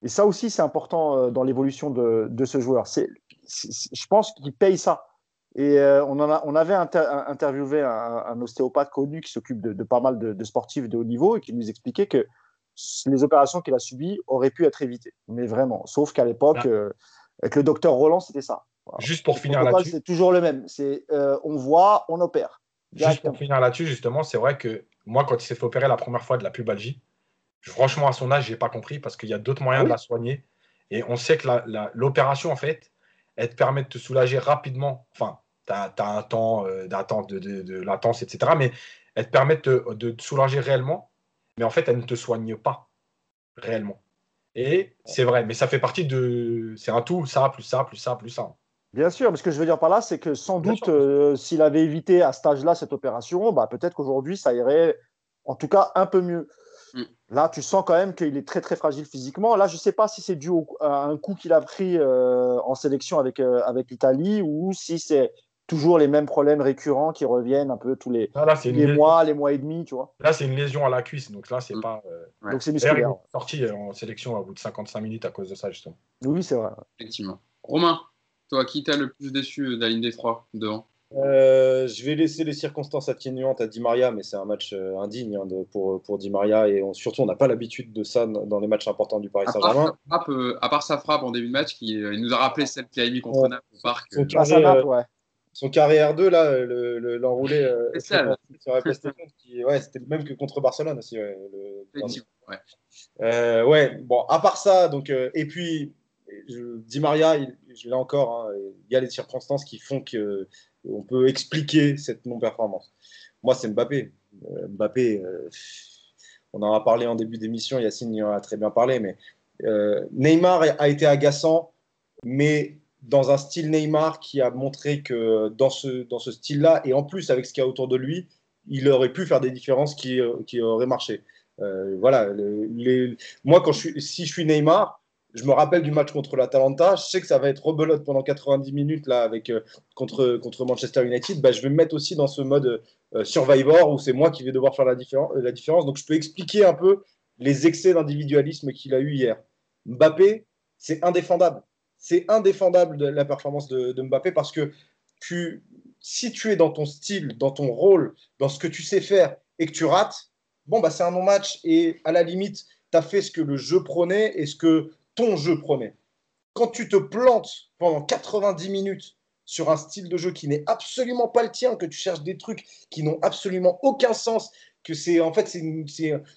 Et ça aussi, c'est important euh, dans l'évolution de, de ce joueur. C'est, je pense qu'il paye ça. Et euh, on, en a, on avait inter- interviewé un, un ostéopathe connu qui s'occupe de, de pas mal de, de sportifs de haut niveau et qui nous expliquait que les opérations qu'il a subies auraient pu être évitées. Mais vraiment. Sauf qu'à l'époque, Ah. euh, avec le docteur Roland, c'était ça. Voilà. Juste pour finir là-dessus. C'est toujours le même. C'est euh, on voit, on opère. Juste pour finir là-dessus, justement, c'est vrai que moi, quand il s'est fait opérer la première fois de la pubalgie, franchement, à son âge, j'ai pas compris parce qu'il y a d'autres moyens Ah oui. de la soigner. Et on sait que l'opération, en fait, elle te permet de te soulager rapidement. Enfin, tu as, un temps euh, d'attente, de, de- de latence, etc. Mais elle te permet de, de te soulager réellement. Mais en fait, elle ne te soigne pas réellement. Et c'est vrai, mais ça fait partie de. C'est un tout, ça, plus ça, plus ça, plus ça. Bien sûr, mais ce que je veux dire par là, c'est que sans Bien doute, euh, s'il avait évité à cet âge-là cette opération, bah, peut-être qu'aujourd'hui, ça irait En tout cas, un peu mieux. Mm. Là, tu sens quand même qu'il est très très fragile physiquement. Là, je ne sais pas si c'est dû au- à un coup qu'il a pris euh, en sélection avec, euh, avec l'Italie ou si c'est toujours les mêmes problèmes récurrents qui reviennent un peu tous les, Là, là, c'est une, les mois, les mois et demi, tu vois. là, c'est une lésion à la cuisse. Donc là, c'est Mm. pas. euh, Ouais. Donc c'est musculaire. ont sorti euh, en sélection à bout de 55 minutes à cause de ça, justement. Oui, c'est vrai. Effectivement. Romain, toi, qui t'a le plus déçu de la ligne des trois devant? Euh, je vais laisser les circonstances atténuantes à Di Maria, mais c'est un match euh, indigne hein, de- pour, pour Di Maria. Et on- surtout, on n'a pas l'habitude de ça dans les matchs importants du Paris à part, Saint-Germain. sa frappe, euh, à part sa frappe en début de match, qui euh, il nous a rappelé celle qu'il a mis contre Ouais. Naples au parc. Son euh, carré, Grâce à Naples, euh, ouais. Son carré R2, là, le- le- l'enroulé euh, sur la PlayStation, qui, ouais, c'était le même que contre Barcelone aussi. Ouais, le- ouais. Euh, ouais, bon, à part ça, donc, euh, et puis, je, Di Maria, il, je l'ai encore, hein, il y a les circonstances qui font que on peut expliquer cette non-performance. Moi, c'est Mbappé. Euh, Mbappé, euh, on en a parlé en début d'émission, Yacine en a très bien parlé, mais euh, Neymar a été agaçant, mais dans un style Neymar qui a montré que dans ce, dans ce style-là, et en plus avec ce qu'il y a autour de lui, il aurait pu faire des différences qui, euh, qui auraient marché. Euh, voilà, moi, quand je si je suis Neymar, je me rappelle du match contre l'Atalanta, je sais que ça va être rebelote pendant 90 minutes là, avec, euh, contre, contre Manchester United, bah, je vais me mettre aussi dans ce mode euh, Survivor où c'est moi qui vais devoir faire la, la différence. Donc je peux expliquer un peu les excès d'individualisme qu'il a eu hier. Mbappé, c'est indéfendable. C'est indéfendable la performance de, Mbappé parce que si tu es dans ton style, dans ton rôle, dans ce que tu sais faire et que tu rates, bon, bah, c'est un non-match et à la limite, tu as fait ce que le jeu prenait et ce que ton jeu prenait. Quand tu te plantes pendant 90 minutes sur un style de jeu qui n'est absolument pas le tien, que tu cherches des trucs qui n'ont absolument aucun sens, que c'est en fait, c'est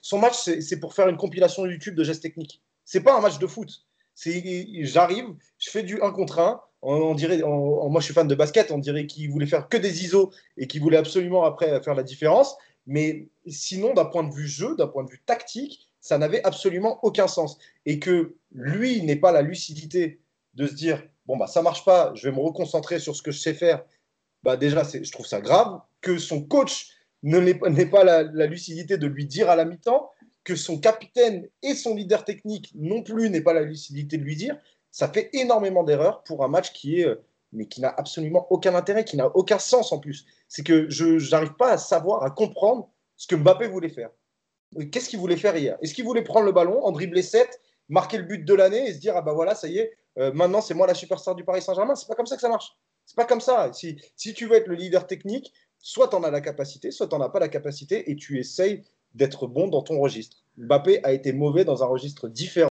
son match, c'est pour faire une compilation YouTube de gestes techniques. C'est pas un match de foot. C'est j'arrive, je fais du 1 contre 1. On, dirait, on- moi je suis fan de basket, on dirait qu'il voulait faire que des ISO et qu'il voulait absolument après faire la différence. Mais sinon, d'un point de vue jeu, d'un point de vue tactique, ça n'avait absolument aucun sens. Et que lui n'ait pas la lucidité de se dire bon bah ça marche pas, je vais me reconcentrer sur ce que je sais faire. Bah déjà, je trouve ça grave que son coach n'ait pas la, la lucidité de lui dire à la mi-temps que son capitaine et son leader technique non plus n'aient pas la lucidité de lui dire. Ça fait énormément d'erreurs pour un match qui est euh, mais qui n'a absolument aucun intérêt, qui n'a aucun sens en plus. C'est que je n'arrive pas à savoir, à comprendre ce que Mbappé voulait faire. Qu'est-ce qu'il voulait faire hier? Est-ce qu'il voulait prendre le ballon, en dribbler 7, marquer le but de l'année et se dire ah bah voilà, ça y est, euh, maintenant c'est moi la superstar du Paris Saint-Germain C'est pas comme ça que ça marche. C'est pas comme ça. Si, si tu veux être le leader technique, soit tu en as la capacité, soit tu n'en as pas la capacité et tu essayes d'être bon dans ton registre. Mbappé a été mauvais dans un registre différent.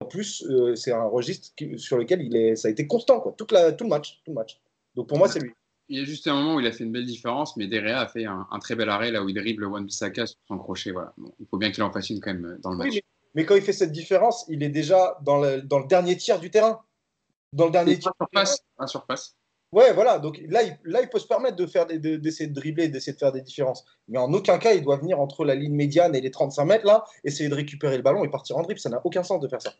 En plus, euh, c'est un registre qui- sur lequel il est, ça a été constant, quoi, toute la, tout, le match, tout le match. Donc pour moi, c'est lui. Il y a juste un moment où il a fait une belle différence, mais Derrea a fait un, un très bel arrêt là où il dribble Wan Bissaka sur son crochet. Voilà. Bon, il faut bien qu'il en fasse une quand même euh, dans le match. Oui, mais, mais quand il fait cette différence, il est déjà dans le, dans le dernier tiers du terrain. Dans le dernier tiers. pas sur passe, pas sur passe. Ouais, voilà. Donc là, il, là, il peut se permettre de faire des- de- d'essayer de dribbler, d'essayer de faire des différences. Mais en aucun cas, il doit venir entre la ligne médiane et les 35 mètres là, essayer de récupérer le ballon et partir en dribble. Ça n'a aucun sens de faire ça.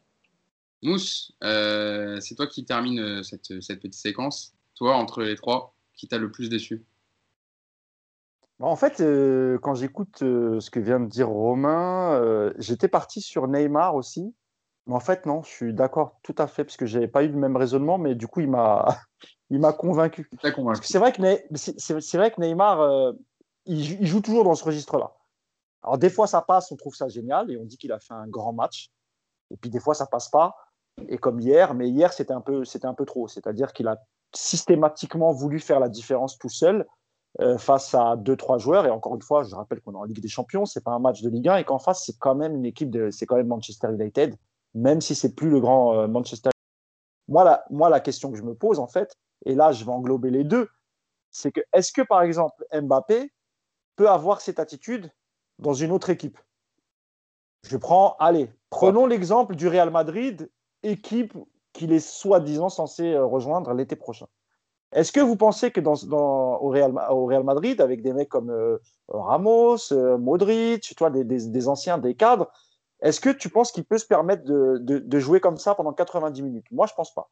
Mousse, euh, c'est toi qui termine euh, cette, cette petite séquence. Toi, entre les trois, qui t'a le plus déçu? En fait, euh, quand j'écoute euh, ce que vient de dire Romain, euh, j'étais parti sur Neymar aussi. Mais en fait, non, je suis d'accord tout à fait, parce que je n'avais pas eu le même raisonnement, mais du coup, il m'a, il m'a convaincu. C'est vrai que, Ney- c'est, vrai que Neymar, il, joue- il joue toujours dans ce registre-là. Alors, des fois, ça passe, on trouve ça génial, et on dit qu'il a fait un grand match. Et puis, des fois, ça passe pas. Et comme hier, mais hier, c'était un peu, c'était un peu trop. C'est-à-dire qu'il a systématiquement voulu faire la différence tout seul face à deux, trois joueurs. Et encore une fois, je rappelle qu'on est en Ligue des Champions, c'est pas un match de Ligue 1, et qu'en face, c'est quand même une équipe de, c'est quand même Manchester United, même si c'est plus le grand euh, Manchester. Moi la, moi, la question que je me pose, en fait, et là, je vais englober les deux, c'est que est-ce que, par exemple, Mbappé peut avoir cette attitude dans une autre équipe? Je prends, allez, prenons l'exemple du Real Madrid, équipe qu'il est soi-disant censé euh, rejoindre l'été prochain. Est-ce que vous pensez que dans, au, Real, Madrid, avec des mecs comme euh, Ramos, euh, Modric, des, anciens, des cadres, est-ce que tu penses qu'il peut se permettre de, jouer comme ça pendant 90 minutes? Moi, je pense pas.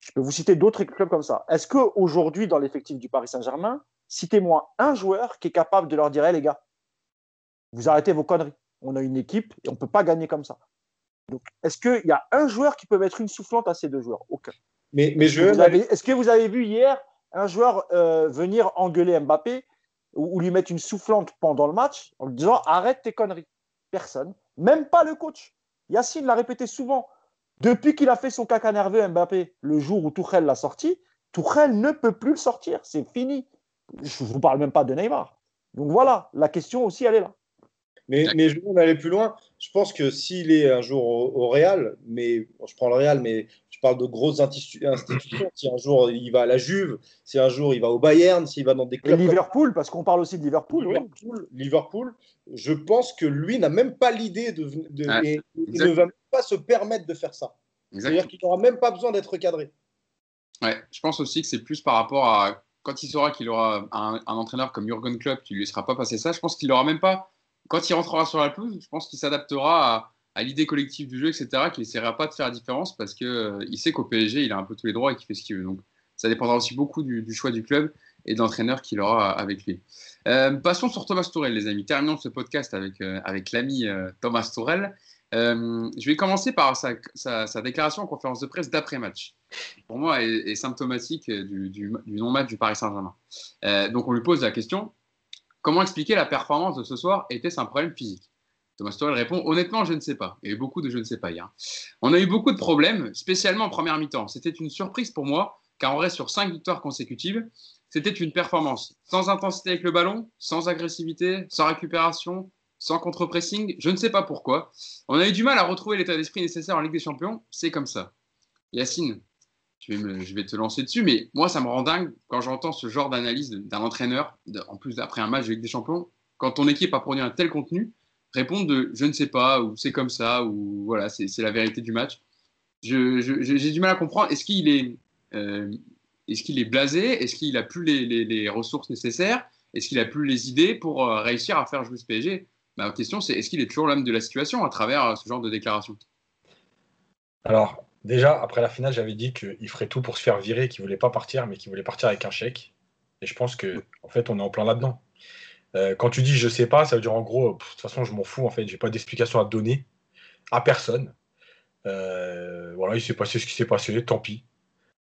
Je peux vous citer d'autres clubs comme ça. Est-ce qu'aujourd'hui, dans l'effectif du Paris Saint-Germain, citez-moi un joueur qui est capable de leur dire, hey, les gars, vous arrêtez vos conneries. On a une équipe et on ne peut pas gagner comme ça. Est-ce qu'il y a un joueur qui peut mettre une soufflante à ces deux joueurs? Aucun. Mais, mais je Est-ce que vous avez vu hier un joueur euh, venir engueuler Mbappé ou, lui mettre une soufflante pendant le match en lui disant arrête tes conneries Personne. Même pas le coach. Yacine l'a répété souvent. Depuis qu'il a fait son caca nerveux Mbappé, le jour où Tourelle l'a sorti, Tourelle ne peut plus le sortir. C'est fini. Je ne vous parle même pas de Neymar. Donc voilà, la question aussi, elle est là. Mais, mais je vais aller plus loin. Je pense que s'il est un jour au, Real, mais je prends le Real, mais je parle de grosses institutions. si un jour il va à la Juve, si un jour il va au Bayern, s'il va dans des clubs. Et Liverpool, parce qu'on parle aussi de Liverpool. Liverpool, Liverpool, je pense que lui n'a même pas l'idée de. il ne va même pas se permettre de faire ça. C'est-à-dire qu'il n'aura même pas besoin d'être cadré. Ouais, je pense aussi que c'est plus par rapport à quand il saura qu'il aura un, entraîneur comme Jurgen Klopp qui ne lui laissera pas passer ça. Je pense qu'il n'aura même pas quand il rentrera sur la pelouse, je pense qu'il s'adaptera à, l'idée collective du jeu, etc., qu'il n'essaiera pas de faire la différence parce qu'il euh, sait qu'au PSG, il a un peu tous les droits et qu'il fait ce qu'il veut. Donc, ça dépendra aussi beaucoup du, choix du club et de l'entraîneur qu'il aura avec lui. Euh, passons sur Thomas Tourel, les amis. Terminons ce podcast avec, euh, avec l'ami Thomas Tourel. je vais commencer par sa, sa, déclaration en conférence de presse d'après-match. Pour moi, est, est symptomatique du, du non-match du Paris Saint-Germain. donc, on lui pose la question Comment expliquer la performance de ce soir Était-ce un problème physique? Thomas Tuchel répond Honnêtement, je ne sais pas. Il beaucoup de je ne sais pas hier. On a eu beaucoup de problèmes, spécialement en première mi-temps. C'était une surprise pour moi, car on reste sur cinq victoires consécutives. C'était une performance sans intensité avec le ballon, sans agressivité, sans récupération, sans contre-pressing. Je ne sais pas pourquoi. On a eu du mal à retrouver l'état d'esprit nécessaire en Ligue des Champions. C'est comme ça. Yacine, je vais, te lancer dessus, mais moi, ça me rend dingue quand j'entends ce genre d'analyse d'un entraîneur, en plus après un match avec des champions, quand ton équipe a produit un tel contenu, répondre de je ne sais pas, ou c'est comme ça, ou voilà, c'est la vérité du match. J'ai du mal à comprendre. Est-ce qu'il est, euh, est, blasé? Est-ce qu'il a plus les, ressources nécessaires? Est-ce qu'il a plus les idées pour euh, réussir à faire jouer ce PSG Ma question, c'est est-ce qu'il est toujours l'homme de la situation à travers euh, ce genre de déclaration? Alors, Déjà, après la finale, j'avais dit qu'il ferait tout pour se faire virer, qu'il voulait pas partir, mais qu'il voulait partir avec un chèque. Et je pense que, en fait, on est en plein là-dedans. Euh, quand tu dis je sais pas, ça veut dire en gros, de toute façon, je m'en fous, en fait, j'ai pas d'explication à donner à personne. Euh, voilà, il s'est passé ce qui s'est passé, tant pis.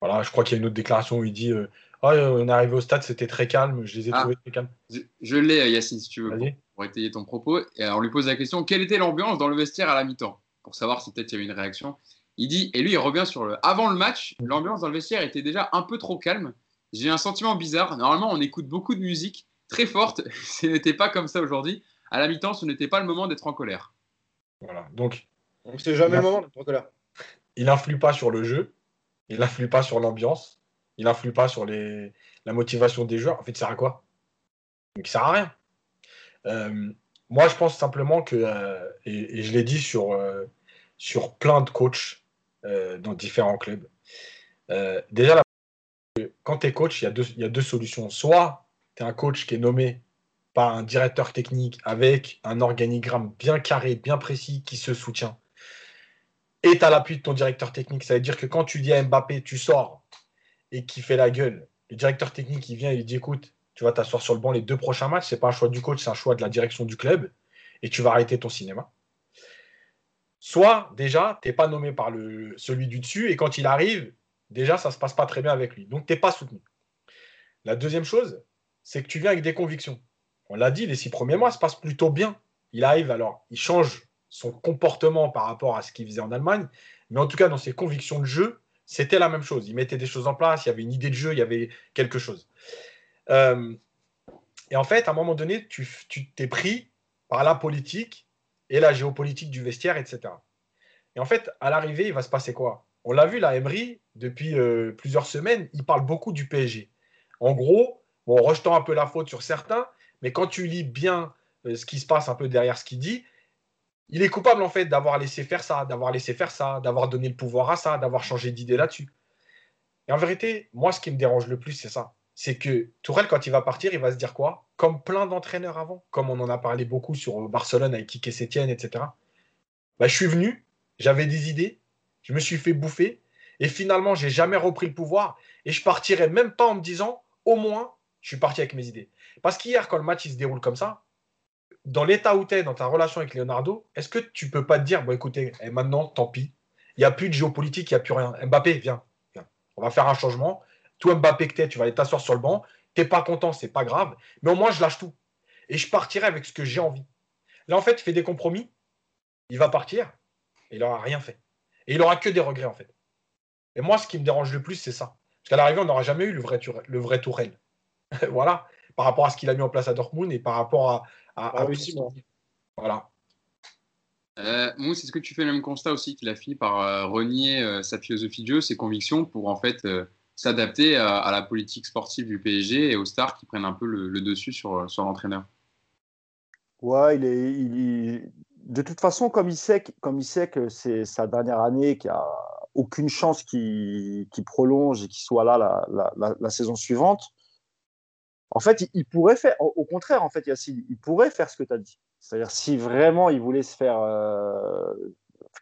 Voilà, je crois qu'il y a une autre déclaration où il dit euh, ah, on est arrivé au stade, c'était très calme, je les ai ah. trouvés très calmes. Je, l'ai, Yacine, si tu veux, pour, étayer ton propos. Et on lui pose la question quelle était l'ambiance dans le vestiaire à la mi-temps? Pour savoir si peut-être il y avait une réaction. Il dit, et lui, il revient sur le. Avant le match, l'ambiance dans le vestiaire était déjà un peu trop calme. J'ai un sentiment bizarre. Normalement, on écoute beaucoup de musique très forte. Ce n'était pas comme ça aujourd'hui. À la mi-temps, ce n'était pas le moment d'être en colère. Voilà. Donc, c'est jamais le moment d'être en colère. Il n'influe pas sur le jeu. Il n'influe pas sur l'ambiance. Il n'influe pas sur les... la motivation des joueurs. En fait, il sert à quoi? Donc, il sert à rien. Euh, moi, je pense simplement que, euh, et, je l'ai dit sur, euh, sur plein de coachs, dans différents clubs. Euh, déjà, quand tu es coach, il y, a deux, y a deux solutions. Soit tu es un coach qui est nommé par un directeur technique avec un organigramme bien carré, bien précis, qui se soutient. Et tu as l'appui de ton directeur technique. Ça veut dire que quand tu dis à Mbappé, tu sors et qui fait la gueule, le directeur technique, il vient et il dit écoute, tu vas t'asseoir sur le banc les deux prochains matchs. C'est pas un choix du coach, c'est un choix de la direction du club. Et tu vas arrêter ton cinéma. Soit, déjà, tu n'es pas nommé par celui du dessus, et quand il arrive, déjà, ça ne se passe pas très bien avec lui. Donc, tu n'es pas soutenu. La deuxième chose, c'est que tu viens avec des convictions. On l'a dit, les six premiers mois se passent plutôt bien. Il arrive, alors, il change son comportement par rapport à ce qu'il faisait en Allemagne, mais en tout cas, dans ses convictions de jeu, c'était la même chose. Il mettait des choses en place, il y avait une idée de jeu, il y avait quelque chose. Euh, et en fait, à un moment donné, tu t'es pris par la politique et la géopolitique du vestiaire, etc. Et en fait, à l'arrivée, il va se passer quoi? On l'a vu, la Emery, depuis euh, plusieurs semaines, il parle beaucoup du PSG. En gros, bon, rejetant un peu la faute sur certains, mais quand tu lis bien euh, ce qui se passe un peu derrière ce qu'il dit, il est coupable en fait d'avoir laissé faire ça, d'avoir laissé faire ça, d'avoir donné le pouvoir à ça, d'avoir changé d'idée là-dessus. Et en vérité, moi, ce qui me dérange le plus, c'est ça. C'est que Tourelle, quand il va partir, il va se dire quoi? Comme plein d'entraîneurs avant, comme on en a parlé beaucoup sur Barcelone avec Kike Sétienne, etc. Bah, je suis venu, j'avais des idées, je me suis fait bouffer, et finalement, j'ai jamais repris le pouvoir, et je partirai même pas en me disant, au moins, je suis parti avec mes idées. Parce qu'hier, quand le match se déroule comme ça, dans l'état où tu es, dans ta relation avec Leonardo, est-ce que tu peux pas te dire, bon écoutez, eh, maintenant, tant pis, il n'y a plus de géopolitique, il n'y a plus rien. Mbappé, viens, viens, on va faire un changement. Toi, Mbappé que tu es, tu vas aller t'asseoir sur le banc. T'es pas content, c'est pas grave. Mais au moins, je lâche tout. Et je partirai avec ce que j'ai envie. Là, en fait, il fait des compromis. Il va partir. Et il n'aura rien fait. Et il n'aura que des regrets, en fait. Et moi, ce qui me dérange le plus, c'est ça. Parce qu'à l'arrivée, on n'aura jamais eu le vrai, le vrai Tourelle. voilà. Par rapport à ce qu'il a mis en place à Dortmund et par rapport à. à, Voilà. Euh, Mousse, est-ce que tu fais le même constat aussi qu'il a fini par euh, renier euh, sa philosophie de jeu, ses convictions pour en fait euh, s'adapter à, la politique sportive du PSG et aux stars qui prennent un peu le, dessus sur, l'entraîneur Ouais, il est, de toute façon, comme il sait, comme il sait que c'est sa dernière année, qu'il n'y a aucune chance qu'il prolonge et qu'il soit là la, saison suivante, en fait, il, pourrait faire, au contraire, en fait, Yacine, il pourrait faire ce que tu as dit. C'est-à-dire, si vraiment il voulait se faire euh,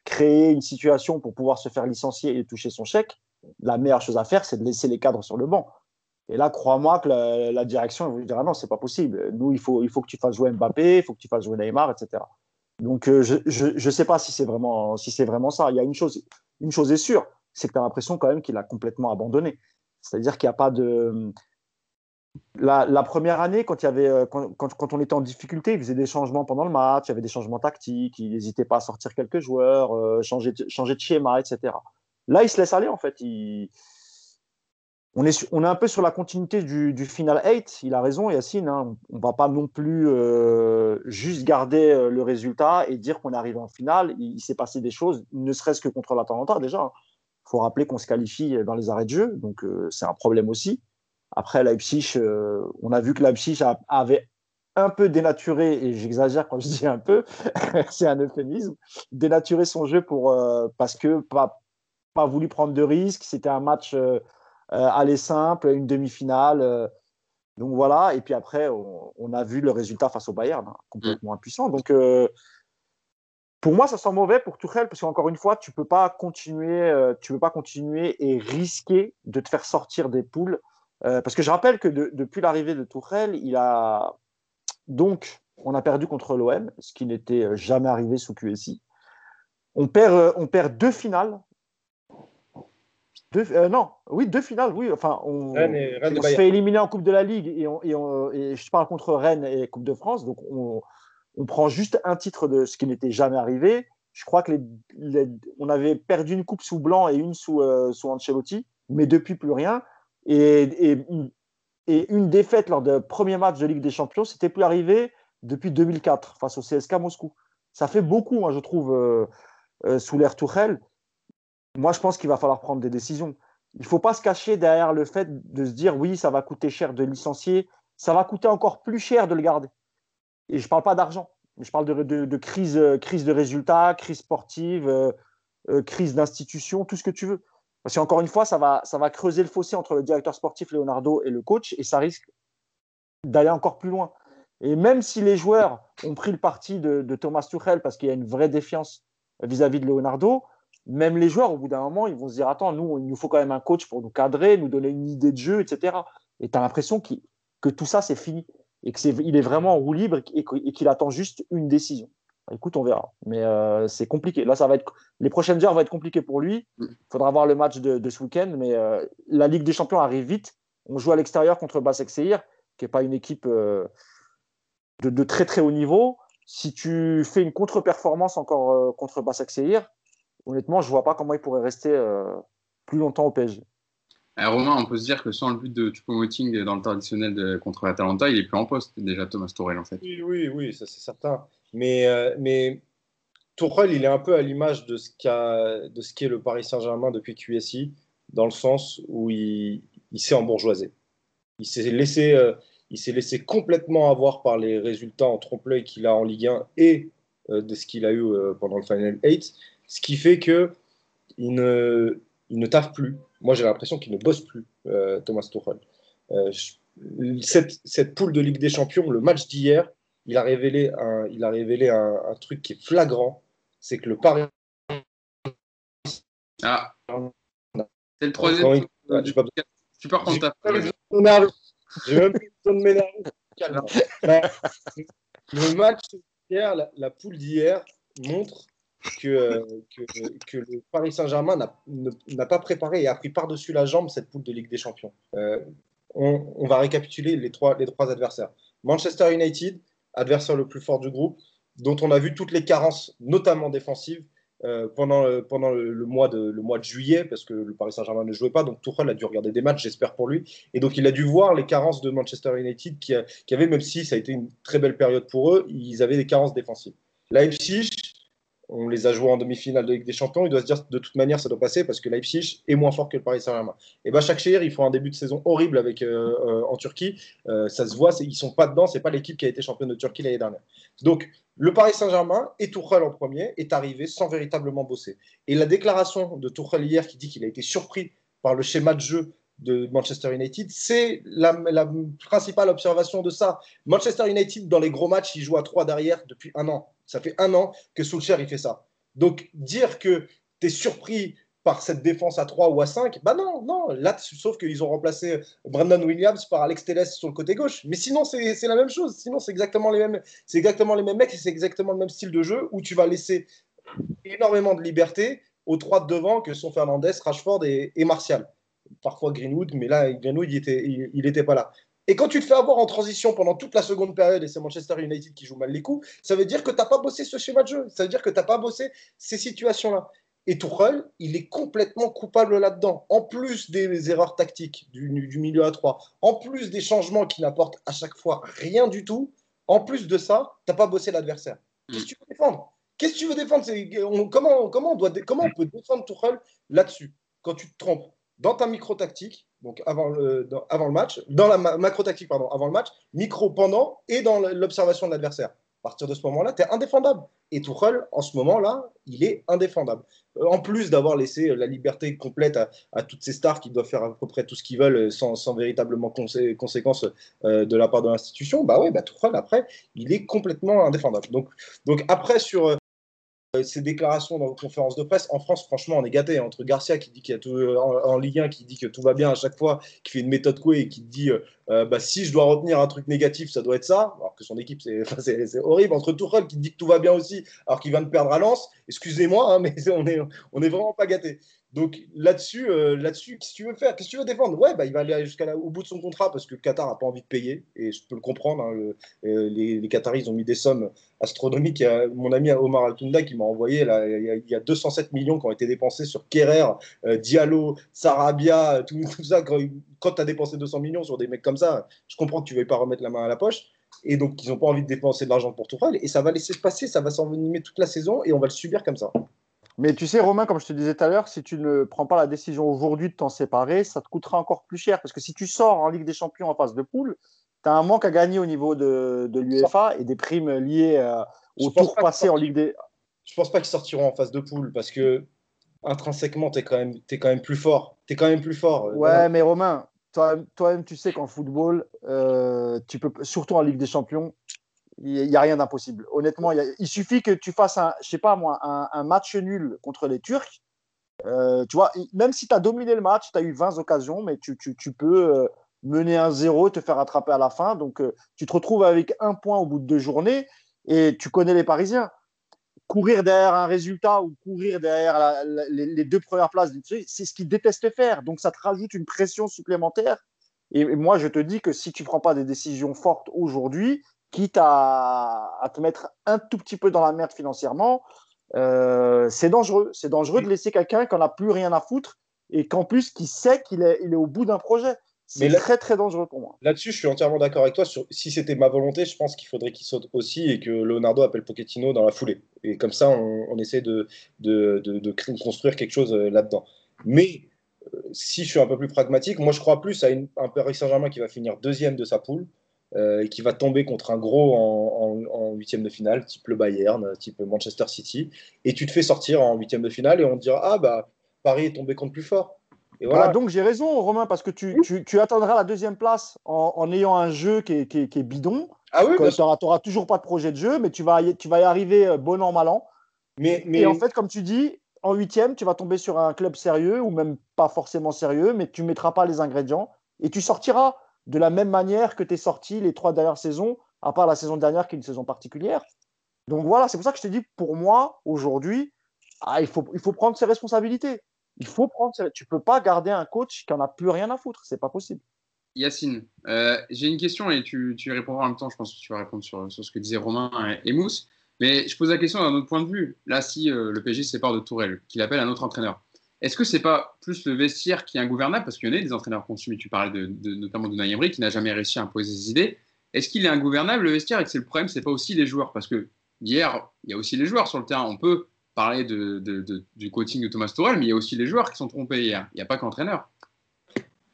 créer une situation pour pouvoir se faire licencier et toucher son chèque, la meilleure chose à faire, c'est de laisser les cadres sur le banc. Et là, crois-moi que la, direction vous dira non, c'est pas possible. Nous, il faut, il faut que tu fasses jouer Mbappé, il faut que tu fasses jouer Neymar, etc. Donc, euh, je ne sais pas si c'est vraiment, si vraiment ça. Il y a une chose, une chose est sûre, c'est que tu as l'impression quand même qu'il a complètement abandonné. C'est-à-dire qu'il n'y a pas de. La, première année, quand, il y avait, euh, quand, on était en difficulté, il faisait des changements pendant le match, il y avait des changements tactiques, il n'hésitait pas à sortir quelques joueurs, euh, changer de schéma, etc. Là, il se laisse aller, en fait. On, est, on est un peu sur la continuité du, final 8. Il a raison, Yacine. Hein. On ne va pas non plus euh, juste garder euh, le résultat et dire qu'on est arrivé en finale. Il, s'est passé des choses, ne serait-ce que contre l'Atalanta déjà. Il faut rappeler qu'on se qualifie dans les arrêts de jeu, donc euh, c'est un problème aussi. Après, Leipzig, on a vu que Leipzig avait un peu dénaturé, et j'exagère quand je dis un peu, c'est un euphémisme, dénaturé son jeu pour, parce que pas, pas voulu prendre de risques. C'était un match euh, euh, aller simple, une demi-finale. Euh. donc voilà. Et puis après, on, a vu le résultat face au Bayern, hein, complètement impuissant. Donc pour moi, ça sent mauvais pour Tuchel parce qu'encore une fois, tu peux pas continuer, tu peux pas continuer et risquer de te faire sortir des poules. parce que je rappelle que depuis l'arrivée de Tuchel, il a donc on a perdu contre l'OM, ce qui n'était jamais arrivé sous QSI. On perd, on perd deux finales euh, non, oui, deux finales, oui. Enfin, on, se fait éliminer en Coupe de la Ligue et, et, je parle contre Rennes et Coupe de France. Donc, on, prend juste un titre de ce qui n'était jamais arrivé. Je crois que les, on avait perdu une coupe sous Blanc et une sous, euh, sous Ancelotti, mais depuis plus rien. Et, et, une défaite lors du premier match de Ligue des Champions, c'était plus arrivé depuis 2004 face au CSK Moscou. Ça fait beaucoup, hein, je trouve, euh, sous l'ère Tourelle moi, je pense qu'il va falloir prendre des décisions. Il ne faut pas se cacher derrière le fait de se dire oui, ça va coûter cher de licencier, ça va coûter encore plus cher de le garder. Et je ne parle pas d'argent, je parle de, crise, euh, crise de résultats, crise sportive, euh, euh, crise d'institution, tout ce que tu veux. Parce qu'encore une fois, ça va, ça va creuser le fossé entre le directeur sportif Leonardo et le coach, et ça risque d'aller encore plus loin. Et même si les joueurs ont pris le parti de, Thomas Tuchel parce qu'il y a une vraie défiance vis à -vis de Leonardo, même les joueurs, au bout d'un moment, ils vont se dire Attends, nous, il nous faut quand même un coach pour nous cadrer, nous donner une idée de jeu, etc. Et tu as l'impression que tout ça, c'est fini. Et qu'il est, est vraiment en roue libre et qu'il attend juste une décision. Écoute, on verra. Mais euh, c'est compliqué. Là, ça va être les prochaines heures vont être compliquées pour lui. Il faudra voir le match de, ce week-end. Mais euh, la Ligue des Champions arrive vite. On joue à l'extérieur contre Basek Seir, qui n'est pas une équipe euh, de, de, très très haut niveau. Si tu fais une contre-performance encore contre Basek Seir, honnêtement, je ne vois pas comment il pourrait rester euh, plus longtemps au PSG. Euh, Romain, on peut se dire que sans le but de Choupo-Moting dans le traditionnel de, contre l'Atalanta, il est plus en poste déjà, Thomas Tourelle, en fait. Oui, oui, oui ça c'est certain. Mais, euh, mais Tourelle, il est un peu à l'image de ce qu'est le Paris Saint-Germain depuis QSI, dans le sens où il, s'est embourgeoisé. Il s'est laissé, il s'est laissé complètement avoir par les résultats en trompe-l'œil qu'il a en Ligue 1 et de ce qu'il a eu pendant le Final 8 ce qui fait que il ne, il ne taffe plus. Moi, j'ai l'impression qu'il ne bosse plus, euh, Thomas Tuchel. Euh, cette, cette, poule de Ligue des Champions, le match d'hier, il a révélé un, il a révélé un, un truc qui est flagrant, c'est que le Paris. Ah. C'est le troisième. Ah, tu, tu peux reprendre ta J'ai même besoin de m'énerver. le match d'hier, la, la poule d'hier montre que, euh, que, le Paris Saint-Germain n'a- pas préparé et a pris par-dessus la jambe cette poule de Ligue des Champions. Euh, on, va récapituler les trois, adversaires. Manchester United, adversaire le plus fort du groupe, dont on a vu toutes les carences, notamment défensives, euh, pendant, le, mois de, juillet, parce que le Paris Saint-Germain ne jouait pas, donc Tuchel a dû regarder des matchs, j'espère pour lui, et donc il a dû voir les carences de Manchester United qui, qui avait, même si ça a été une très belle période pour eux, ils avaient des carences défensives. Leipzig, on les a joués en demi-finale de Ligue des Champions, il doit se dire de toute manière ça doit passer parce que Leipzig est moins fort que le Paris Saint-Germain. Et Başakşehir, ils font un début de saison horrible avec, euh, euh, en Turquie, Euh, ça se voit, ils sont pas dedans, c'est pas l'équipe qui a été championne de Turquie l'année dernière. Donc le Paris Saint-Germain et Tuchel en premier est arrivé sans véritablement bosser. Et la déclaration de Tuchel hier qui dit qu'il a été surpris par le schéma de jeu de Manchester United, c'est la, principale observation de ça. Manchester United, dans les gros matchs, il joue à 3 derrière depuis un an. Ça fait un an que Solskjaer, il fait ça. Donc, dire que tu es surpris par cette défense à 3 ou à 5, bah non, non, là, sauf qu'ils ont remplacé Brandon Williams par Alex Telles sur le côté gauche. Mais sinon, c'est la même chose. Sinon, c'est exactement, les mêmes- exactement les mêmes mecs et c'est exactement le même style de jeu où tu vas laisser énormément de liberté aux trois de devant que sont Fernandez, Rashford et, et Martial. Parfois Greenwood, mais là, Greenwood, il était, il, il était pas là. Et quand tu te fais avoir en transition pendant toute la seconde période, et c'est Manchester United qui joue mal les coups, ça veut dire que tu n'as pas bossé ce schéma de jeu. Ça veut dire que tu n'as pas bossé ces situations-là. Et Tuchel, il est complètement coupable là-dedans. En plus des erreurs tactiques du, du milieu à 3, en plus des changements qui n'apportent à chaque fois rien du tout, en plus de ça, tu n'as pas bossé l'adversaire. Qu'est-ce que tu veux défendre? Qu'est-ce que tu veux défendre? On- comment, comment, on doit, dé- comment on peut défendre Tuchel là-dessus? Quand tu te trompes dans ta micro-tactique, donc avant le, match, dans la ma- macro-tactique, pardon, avant le match, micro pendant et dans l'observation de l'adversaire. À partir de ce moment-là, tu es indéfendable. Et Tuchel, en ce moment-là, il est indéfendable. Euh, En plus d'avoir laissé euh, la liberté complète à, toutes ces stars qui doivent faire à peu près tout ce qu'ils veulent euh, sans, véritablement consé- conséquences euh, de la part de l'institution, bah ouais, bah Tuchel, après, il est complètement indéfendable. Donc, donc après, sur euh, ces déclarations dans vos conférences de presse, en France, franchement, on est gâté. Entre Garcia qui dit qu'il y a tout, euh, en, Ligue 1, qui dit que tout va bien à chaque fois, qui fait une méthode Coué et qui dit euh, euh, bah, si je dois retenir un truc négatif, ça doit être ça, alors que son équipe, c'est horrible. Entre Tourelle qui dit que tout va bien aussi, alors qu'il vient de perdre à Lens, excusez-moi, hein, mais on est, on est vraiment pas gâté. Donc là-dessus, euh, là-dessus, qu'est-ce que tu veux faire? Qu'est-ce que tu veux défendre? Ouais, bah, il va aller jusqu'au bout de son contrat parce que le Qatar n'a pas envie de payer, et je peux le comprendre. hein, euh, les, Qataris, ont mis des sommes astronomiques. Mon ami Omar Altunda qui m'a envoyé, là, il, y a, il y a 207 millions qui ont été dépensés sur Kerrer, euh, Diallo, Sarabia, tout, tout ça. Quand, quand tu as dépensé 200 millions sur des mecs comme ça, je comprends que tu ne veuilles pas remettre la main à la poche. Et donc, ils n'ont pas envie de dépenser de l'argent pour Tourelle. Et ça va laisser se passer, ça va s'envenimer toute la saison et on va le subir comme ça. Mais tu sais, Romain, comme je te disais tout à l'heure, si tu ne prends pas la décision aujourd'hui de t'en séparer, ça te coûtera encore plus cher. Parce que si tu sors en Ligue des Champions en phase de poule, tu as un manque à gagner au niveau de, de l'UEFA et des primes liées euh, au tour pas passé en Ligue des. Je pense pas qu'ils sortiront en phase de poule parce que intrinsèquement, tu es, quand même- t'es quand même plus fort. Tu es quand même plus fort. Euh, Ouais, mais Romain, toi- toi-même, tu sais qu'en football, euh, tu peux, surtout en Ligue des Champions, il n'y a rien d'impossible. Honnêtement, il, suffit que tu fasses un, je sais pas moi, un, match nul contre les Turcs. Euh, tu vois, même si tu as dominé le match, tu as eu 20 occasions, mais tu, tu- peux euh, mener un zéro, te faire attraper à la fin. Donc, euh, tu te retrouves avec un point au bout de deux journées et tu connais les Parisiens. Courir derrière un résultat ou courir derrière les, deux premières places, c'est ce qu'ils détestent faire. Donc, ça te rajoute une pression supplémentaire. Et, moi, je te dis que si tu prends pas des décisions fortes aujourd'hui, quitte à, à te mettre un tout petit peu dans la merde financièrement, euh, c'est dangereux. C'est dangereux de laisser quelqu'un qui n'en a plus rien à foutre et qu'en plus, qui sait qu'il est, il est au bout d'un projet. C'est là- très, très dangereux pour moi. Là-dessus, je suis entièrement d'accord avec toi. Sur, si c'était ma volonté, je pense qu'il faudrait qu'il saute aussi et que Leonardo appelle Pochettino dans la foulée. Et comme ça, on, on essaie de, de, de- de créer- construire quelque chose euh, là-dedans. Mais euh, si je suis un peu plus pragmatique, moi, je crois plus à une- un Paris Saint-Germain qui va finir deuxième de sa poule et qui va tomber contre un gros en, huitième de finale, type le Bayern, type Manchester City. Et tu te fais sortir en huitième de finale et on te dira Ah, bah, Paris est tombé contre plus fort. Et Voilà, voilà. donc j'ai raison, Romain, parce que tu, tu, tu attendras la deuxième place en, en ayant un jeu qui est, qui est- qui est bidon. Ah oui, Tu n'auras toujours pas de projet de jeu, mais tu vas, y- tu vas y arriver euh, bon an, mal an. Mais, mais Et en fait, comme tu dis, en huitième, tu vas tomber sur un club sérieux, ou même pas forcément sérieux, mais tu ne mettras pas les ingrédients. Et tu sortiras de la même manière que tu es sorti les trois dernières saisons à part la saison dernière qui est une saison particulière. Donc voilà, c'est pour ça que je te dis, pour moi, aujourd'hui, ah, il, faut, il faut prendre ses responsabilités. Il faut prendre. Tu peux pas garder un coach qui en a plus rien à foutre. C'est pas possible. Yacine, euh, j'ai une question et tu, tu, répondras en même temps. Je pense que tu vas répondre sur, sur ce que disaient Romain et, Mousse. Mais je pose la question d'un autre point de vue. Là, si euh, le PSG sépare de Tourelle, qu'il appelle un autre entraîneur, est-ce que c'est pas plus le vestiaire qui est ingouvernable? Parce qu'il y en a des entraîneurs consumés. Tu parlais de, notamment de Naïmri qui n'a jamais réussi à imposer ses idées. Est-ce qu'il est ingouvernable le vestiaire? Et que c'est le problème, c'est pas aussi les joueurs? Parce que hier, il y a aussi les joueurs sur le terrain. On peut parler du coaching de Thomas Tourelle, mais il y a aussi les joueurs qui sont trompés hier. Il n'y a pas qu'entraîneur.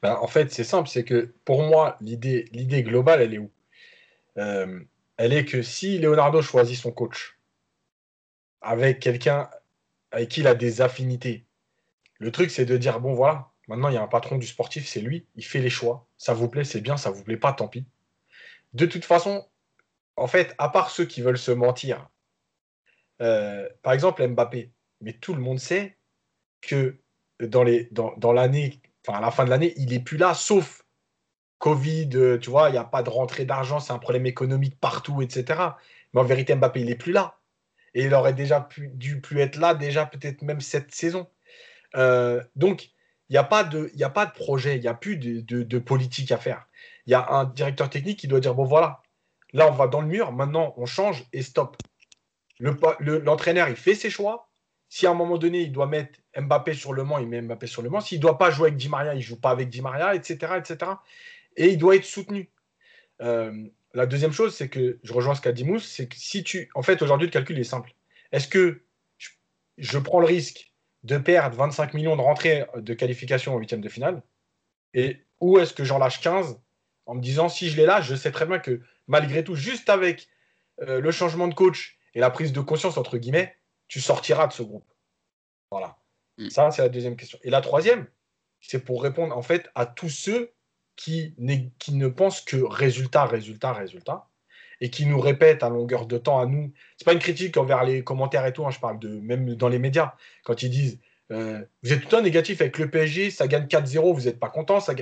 Ben, en fait, c'est simple, c'est que pour moi, l'idée globale, elle est où? Euh, Elle est que si Leonardo choisit son coach avec quelqu'un avec qui il a des affinités, le truc, c'est de dire, bon, voilà, maintenant, il y a un patron du sportif, c'est lui, il fait les choix. Ça vous plaît, c'est bien, ça vous plaît pas, tant pis. De toute façon, en fait, à part ceux qui veulent se mentir, euh, par exemple Mbappé, mais tout le monde sait que dans, les, dans, dans l'année, enfin à la fin de l'année, il n'est plus là, sauf Covid, euh, tu vois, il n'y a pas de rentrée d'argent, c'est un problème économique partout, etc. Mais en vérité, Mbappé, il n'est plus là. Et il aurait déjà dû plus être là, déjà peut-être même cette saison. Euh, donc, il n'y a, pas de, a pas de projet, il n'y a plus de, politique à faire. Il y a un directeur technique qui doit dire, bon voilà, là on va dans le mur, maintenant on change et stop. L'entraîneur, il fait ses choix. Si à un moment donné, il doit mettre Mbappé sur le Mans, il met Mbappé sur le Mans. S'il ne doit pas jouer avec Di Maria, il ne joue pas avec Di Maria, etc., etc. Et il doit être soutenu. Euh, la deuxième chose, c'est que je rejoins ce qu'a dit Mousse, c'est que si tu. En fait, aujourd'hui, le calcul est simple. Est-ce que je, prends le risque de perdre 25 millions de rentrées de qualification au huitième de finale et, Ou est-ce que j'en lâche 15 en me disant si je les lâche, je sais très bien que malgré tout, juste avec euh, le changement de coach et la prise de conscience, entre guillemets, tu sortiras de ce groupe. Voilà. Mm. Ça, c'est la deuxième question. Et la troisième, c'est pour répondre en fait à tous ceux qui, qui ne pensent que résultat, résultat, résultat, et qui nous répètent à longueur de temps à nous. C'est pas une critique envers les commentaires et tout, hein, je parle de même dans les médias, quand ils disent euh, vous êtes tout le temps négatif avec le PSG, ça gagne 4-0, vous n'êtes pas content. Ça...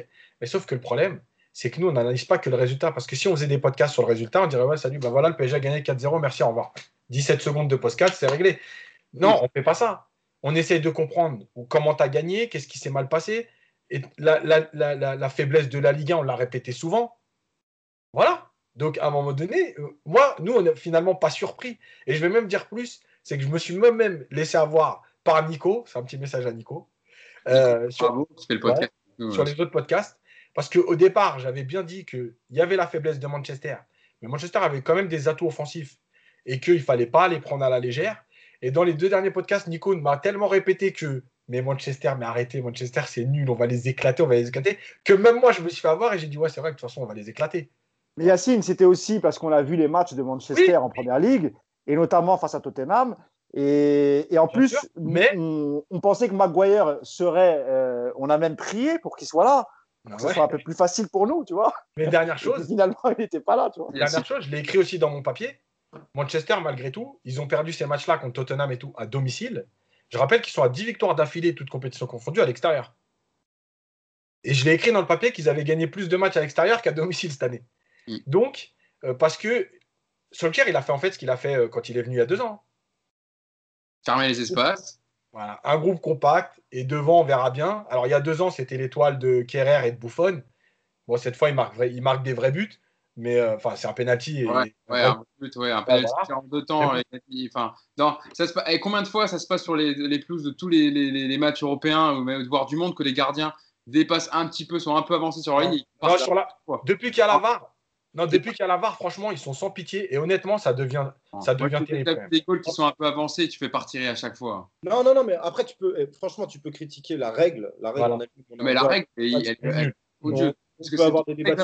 Mais sauf que le problème, c'est que nous, on n'analyse pas que le résultat. Parce que si on faisait des podcasts sur le résultat, on dirait ouais, salut, ben voilà, le PSG a gagné 4-0, merci, au revoir. 17 secondes de post c'est réglé. Non, on ne fait pas ça. On essaye de comprendre comment tu as gagné, qu'est-ce qui s'est mal passé. Et la, faiblesse de la Ligue 1, on l'a répété souvent. Voilà. Donc, à un moment donné, euh, moi, nous, on n'est finalement pas surpris. Et je vais même dire plus, c'est que je me suis moi-même laissé avoir par Nico, c'est un petit message à Nico, euh, sur, sur les autres podcasts. Parce qu'au départ, j'avais bien dit qu'il y avait la faiblesse de Manchester. Mais Manchester avait quand même des atouts offensifs et qu'il ne fallait pas les prendre à la légère. Et dans les deux derniers podcasts, Nico m'a tellement répété que mais Manchester, mais arrêtez, Manchester, c'est nul, on va les éclater, on va les éclater, que même moi, je me suis fait avoir et j'ai dit, ouais, c'est vrai que de toute façon, on va les éclater. Mais Yacine, c'était aussi parce qu'on a vu les matchs de Manchester en première ligue, et notamment face à Tottenham. Et, et en plus, mais... on, pensait que Maguire serait. Euh, on a même prié pour qu'il soit là. Pour que ce soit un peu plus facile pour nous, tu vois. Mais dernière chose. finalement, il n'était pas là, tu vois. Dernière chose, je l'ai écrit aussi dans mon papier. Manchester, malgré tout, ils ont perdu ces matchs-là contre Tottenham et tout à domicile. Je rappelle qu'ils sont à 10 victoires d'affilée, toutes compétitions confondues, à l'extérieur. Et je l'ai écrit dans le papier qu'ils avaient gagné plus de matchs à l'extérieur qu'à domicile cette année. Mm. Donc, euh, parce que Solskjaer, il a fait en fait ce qu'il a fait euh, quand il est venu il y a deux ans. Fermer les espaces. Voilà, un groupe compact et devant, on verra bien. Alors, il y a deux ans, c'était l'étoile de Kerrer et de Buffon. Bon, cette fois, il marque, il marque des vrais buts mais euh, enfin c'est un penalty ouais, ouais, un, but, ouais, un penalty en deux temps enfin non, ça se, et combien de fois ça se passe sur les, les pelouses de tous les, les, les, matchs européens ou même voire du monde que les gardiens dépassent un petit peu sont un peu avancés sur la ligne? Non, sur la... depuis qu'il y a la VAR non depuis qu'il y a la VAR franchement ils sont sans pitié et honnêtement ça devient ça devient terrible des goals qui sont un peu avancés tu fais partir à chaque fois. Non non non mais après tu peux eh, franchement tu peux critiquer la règle la règle mais la règle elle, elle, parce que avoir des débats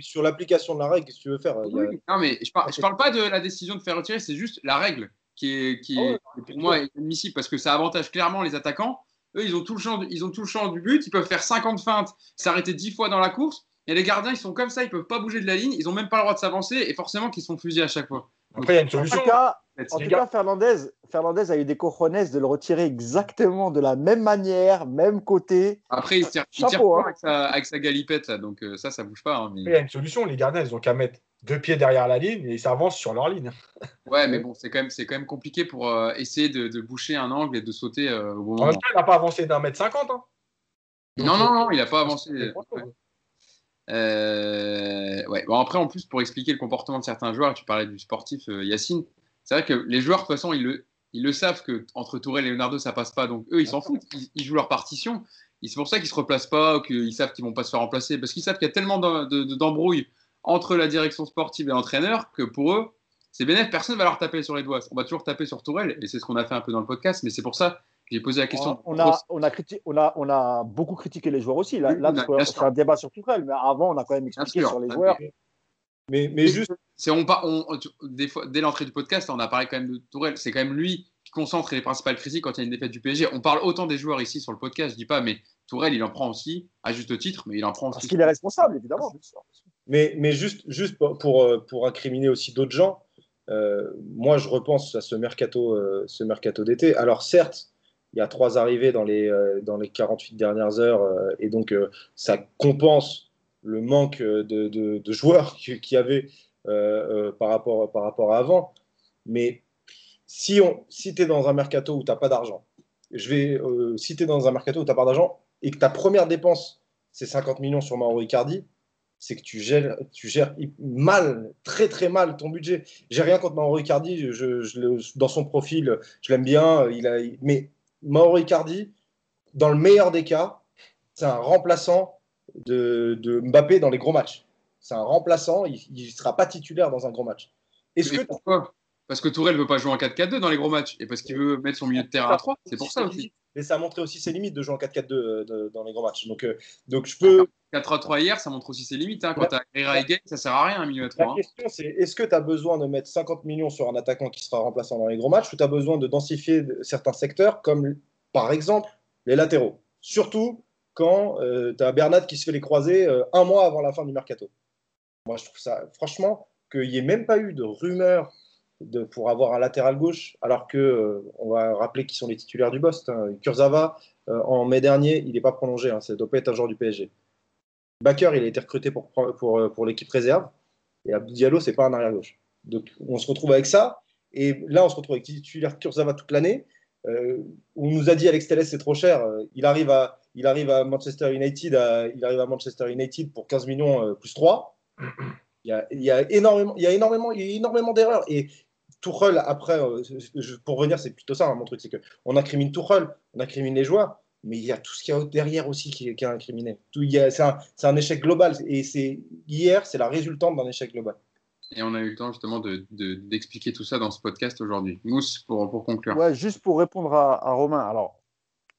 sur, l'application de la règle, qu'est-ce que tu veux faire Non, mais je parle, parle pas de la décision de faire retirer, c'est juste la règle qui est, qui est ah pour moi admissible parce que ça avantage clairement les attaquants. Eux, ils ont tout le champ, ils ont tout le champ du but, ils peuvent faire 50 feintes, s'arrêter 10 fois dans la course. Et les gardiens, ils sont comme ça, ils peuvent pas bouger de la ligne, ils ont même pas le droit de s'avancer et forcément qu'ils sont fusillés à chaque fois. Après, il y a une solution. En tout cas, Fernandez, Fernandez a eu des cojones de le retirer exactement de la même manière, même côté. Après, il tire, il tire Chapeau, pas hein. avec, sa, avec sa galipette, là, donc euh, ça, ça bouge pas. hein, mais- Il y a une solution, les gardiens, ils ont qu'à mettre deux pieds derrière la ligne et ils s'avancent sur leur ligne. Ouais, mais bon, c'est quand, même- c'est quand même compliqué pour euh, essayer de, de boucher un angle et de sauter euh, au bon En moment. même temps, il n'a pas avancé d'un mètre cinquante. Hein. Non, non, non, il n'a pas avancé. C'est pas Ouais. trop. Euh, ouais. Bon, après, en plus, pour expliquer le comportement de certains joueurs, tu parlais du sportif euh, Yacine, c'est vrai que les joueurs, de toute façon, ils le, savent que entre et Leonardo, ça passe pas. Donc, eux, ils s'en foutent. Ils, jouent leur partition. C'est pour ça qu'ils se replacent pas, qu'ils savent qu'ils vont pas se faire remplacer. Parce qu'ils savent qu'il y a tellement d'em- de- de- d'embrouilles entre la direction sportive et l'entraîneur que pour eux, c'est bénéfique. Personne ne va leur taper sur les doigts. On va toujours taper sur Tourelle. Et c'est ce qu'on a fait un peu dans le podcast. Mais c'est pour ça j'ai posé la question. On a, on, a criti- on, a, on a beaucoup critiqué les joueurs aussi. Là, Oui, parce c'est un débat sur Tourelle, mais avant, on a quand même expliqué sûr. sur les joueurs. Mais, mais juste, C'est on, on- fois, dès l'entrée du podcast, on a parlé quand même de Tourelle. C'est quand même lui qui concentre les principales critiques quand il y a une défaite du PSG. On parle autant des joueurs ici sur le podcast, je dis pas, mais Tourelle, il en prend aussi, à juste titre, mais il en prend Parce aussi. qu'il est responsable, évidemment. Mais, mais juste, juste pour, pour, euh, pour incriminer aussi d'autres gens, euh, moi je repense à ce mercato, euh, ce mercato d'été. Alors certes, il y a trois arrivées dans les, euh, dans les 48 dernières heures euh, et donc euh, ça compense le manque de, de, joueurs qu'il qui y avait par, rapport, par rapport à avant. Mais si, si tu es dans un mercato où tu n'as pas d'argent, je vais, euh, si tu dans un mercato où tu n'as pas d'argent et que ta première dépense c'est 50 millions sur Mauro Icardi, c'est que tu gères, tu gères mal, très très mal ton budget. J'ai rien contre Mauro Icardi, je, dans son profil, je l'aime bien. Il a, mais Mauro Icardi, dans le meilleur des cas, c'est un remplaçant de, de Mbappé dans les gros matchs. C'est un remplaçant, il ne sera pas titulaire dans un gros match. Est-ce Mais que pourquoi? Parce que Tourelle veut pas jouer en 4-4-2 dans les gros matchs et parce qu'il veut mettre son milieu de terrain à 3. C'est pour ça aussi. Mais ça a montré aussi ses limites de jouer en 4-4-2 euh, dans les grands matchs. Donc, euh, donc je peux. 4-3 hier, ça montre aussi ses limites. Hein. Quand tu as Herrera et Gay, ça sert à rien un milieu à La 3. hein. question, c'est est-ce que tu as besoin de mettre 50 millions sur un attaquant qui sera remplaçant dans les gros matchs ou tu as besoin de densifier de- certains secteurs, comme par exemple les latéraux? Surtout quand tu as Bernat qui se fait les croisés euh, un mois avant la fin du mercato. Moi, je trouve ça, franchement, qu'il n'y ait même pas eu de rumeur de, pour avoir un latéral gauche, alors que euh, on va rappeler qui sont les titulaires du Bost. hein. Kurzawa, euh, en mai dernier, il n'est pas prolongé. Hein, ça doit pas être un joueur du PSG. Bakker, il a été recruté pour, pour, euh, pour l'équipe réserve. Et Abdou Diallo, c'est pas un arrière gauche. Donc on se retrouve avec ça. Et là, on se retrouve avec titulaire Kurzawa toute l'année. On nous a dit Alex Telles c'est trop cher. Il arrive à, il arrive à Manchester United, il arrive à Manchester United pour 15 millions plus 3. Il y a, il y a énormément, il y a énormément, énormément d'erreurs. Et Tuchel, après, euh, pour revenir, c'est plutôt ça hein, mon truc, c'est qu'on incrimine Tuchel, on incrimine les joueurs, mais il y a tout ce qu'il y a derrière aussi qui, est- qui est incriminé. Tout, il y a- c'est, un, c'est un échec global. Et c'est, hier, c'est la résultante d'un échec global. Et on a eu le temps justement de- de- d'expliquer tout ça dans ce podcast aujourd'hui. Mousse, pour, pour conclure. Ouais, juste pour répondre à, à Romain. Alors,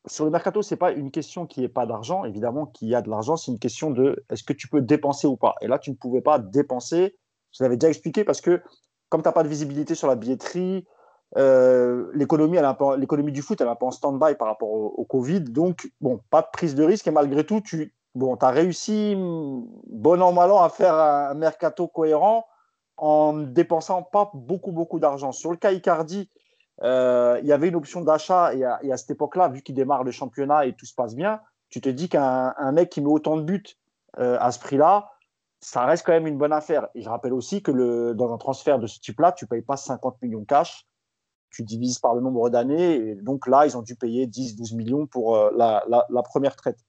sur le mercato, c'est pas une question qui n'est pas d'argent. Évidemment, qu'il y a de l'argent, c'est une question de est-ce que tu peux dépenser ou pas. Et là, tu ne pouvais pas dépenser. Je l'avais déjà expliqué parce que comme tu n'as pas de visibilité sur la billetterie, euh, l'économie, du foot, elle est un peu en stand-by par rapport au, Covid. Donc, bon, pas de prise de risque. Et malgré tout, tu bon, as réussi, bon an, mal an, à faire un mercato cohérent en ne dépensant pas beaucoup, beaucoup d'argent. Sur le cas Icardi, euh, il y avait une option d'achat et à, et à cette époque-là, vu qu'il démarre le championnat et tout se passe bien, tu te dis qu'un un mec qui met autant de buts euh, à ce prix-là, ça reste quand même une bonne affaire. Et je rappelle aussi que dans un transfert de ce type-là, tu ne payes pas 50 millions cash, tu divises par le nombre d'années. Et donc là, ils ont dû payer 10-12 millions pour euh, la, première traite.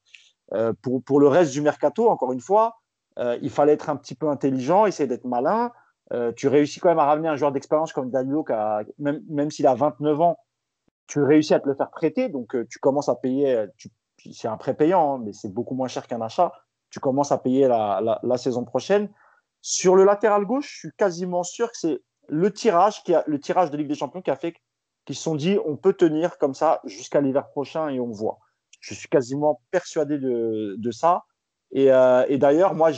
Euh, pour, le reste du mercato, encore une fois, euh, il fallait être un petit peu intelligent, essayer d'être malin. Tu réussis quand même à ramener un joueur d'expérience comme Danilo, même, même s'il a 29 ans, tu réussis à te le faire prêter. Donc, tu commences à payer, c'est un prêt payant, hein, mais c'est beaucoup moins cher qu'un achat. Tu commences à payer la, saison prochaine. Sur le latéral gauche, je suis quasiment sûr que c'est le tirage, qui a, le tirage de Ligue des Champions qui a fait qu'ils se sont dit on peut tenir comme ça jusqu'à l'hiver prochain et on voit. Je suis quasiment persuadé de, ça. Et, euh, et d'ailleurs, moi,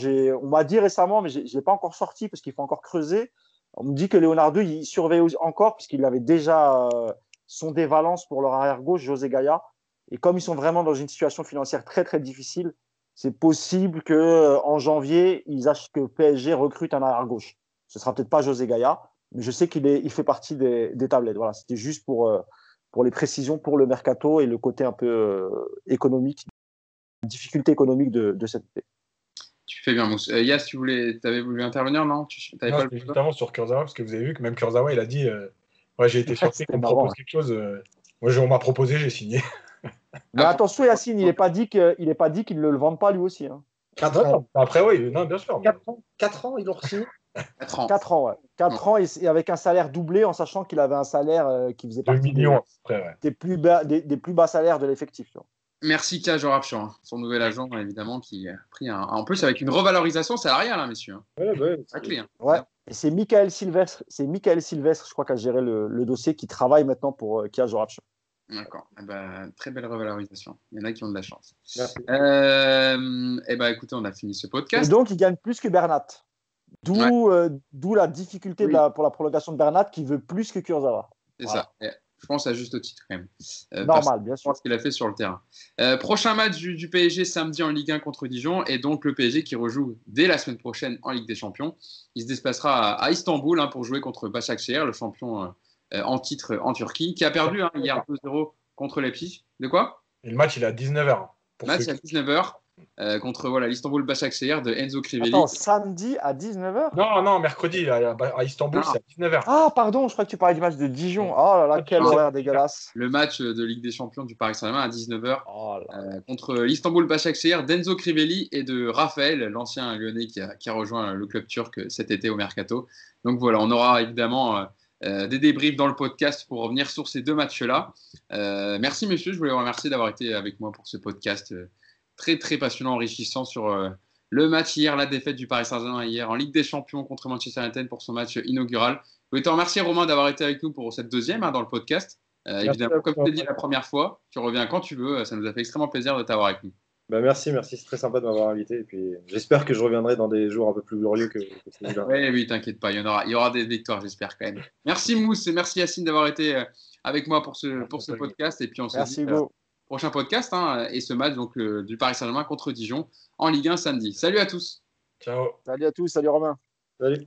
on m'a dit récemment, mais je ne l'ai pas encore sorti parce qu'il faut encore creuser. On me dit que Leonardo, il surveille encore puisqu'il avait déjà euh, sondé pour leur arrière gauche, José Gaïa. Et comme ils sont vraiment dans une situation financière très très difficile, c'est possible que en janvier, ils achètent que PSG recrute un arrière gauche. Ce sera peut-être pas José Gaïa, Mais je sais qu'il il fait partie des, des tablettes. Voilà, c'était juste pour, euh, pour les précisions pour le mercato et le côté un peu euh, économique, difficulté économique de, de cette été. Tu fais bien, Mousse. Euh, Yas, tu voulais, avais voulu intervenir, non? Tu, avais non, pas Justement sur Kurzawa, parce que vous avez vu que même Kurzawa, il a dit euh, ouais, j'ai été surpris qu'on me propose quelque chose. Euh, moi, on m'a proposé, j'ai signé. Mais attention, Yacine, il n'est pas dit qu'il ne le vende pas lui aussi. Hein. 4 ans. Après, oui, non, bien sûr. 4 ans, 4 ans ils l'ont signé 4 ans. 4 ans, ouais. 4 ans et, avec un salaire doublé en sachant qu'il avait un salaire euh, qui faisait partie millions, des, après, ouais. des, plus bas, des, des, plus bas salaires de l'effectif. Merci Kaj Rapchan, hein. son nouvel agent évidemment qui a pris un, en plus avec une revalorisation salariale, hein, messieurs. Ouais, ouais, c'est clé. Hein. Ouais. Et c'est Michael Sylvestre, c'est Michael je crois, qui a géré le, le, dossier, qui travaille maintenant pour euh, Kaj Rapchan. D'accord. Eh ben, très belle revalorisation. Il y en a qui ont de la chance. Euh, eh ben, écoutez, on a fini ce podcast. Et donc, il gagne plus que Bernat. D'où euh, la difficulté oui. de la, pour la prolongation de Bernat qui veut plus que Kurzawa. C'est voilà. ça. Et je pense à juste titre quand même. Euh, Normal, bien sûr. Ce qu'il a fait sur le terrain. Euh, prochain match du, du, PSG samedi en Ligue 1 contre Dijon et donc le PSG qui rejoue dès la semaine prochaine en Ligue des Champions. Il se déplacera à, à Istanbul hein, pour jouer contre Başakşehir, le champion en titre en Turquie, qui a perdu hein, hier 2-0 contre Leipzig. De quoi? Et Le match il est à 19h. Le match est à 19h. Euh, contre voilà, l'Istanbul Başakşehir de Enzo Crivelli. Attends, samedi à 19h Non, non, mercredi à, à Istanbul, c'est à 19h. Ah, pardon, je crois que tu parlais du match de Dijon. Oh là là, quel horaire dégueulasse. Le match de Ligue des Champions du Paris Saint-Germain à 19h oh euh, contre l'Istanbul Başakşehir d'Enzo Crivelli et de Raphaël, l'ancien lyonnais qui a, qui a, rejoint le club turc cet été au Mercato. Donc voilà, on aura évidemment. Euh, des débriefs dans le podcast pour revenir sur ces deux matchs-là. Euh, merci, messieurs. Je voulais vous remercier d'avoir été avec moi pour ce podcast très très passionnant, enrichissant sur euh, le match hier, la défaite du Paris Saint-Germain hier en Ligue des Champions contre Manchester United pour son match inaugural. Je voulais te remercier Romain d'avoir été avec nous pour cette deuxième hein, dans le podcast. Euh, évidemment, comme je t'ai dit la première fois, tu reviens quand tu veux. Ça nous a fait extrêmement plaisir de t'avoir avec nous. Bah merci, merci, c'est très sympa de m'avoir invité. Et puis j'espère que je reviendrai dans des jours un peu plus glorieux que, que celui-là. oui, oui, t'inquiète pas, il y en aura, il y aura des victoires, j'espère quand même. Merci Mousse et merci Yacine d'avoir été euh, avec moi pour ce, pour ce podcast. Et puis on se merci dit, prochain podcast hein, et ce match donc, euh, du Paris Saint-Germain contre Dijon en Ligue 1 samedi. Salut à tous. Ciao. Salut à tous, salut Romain. Salut.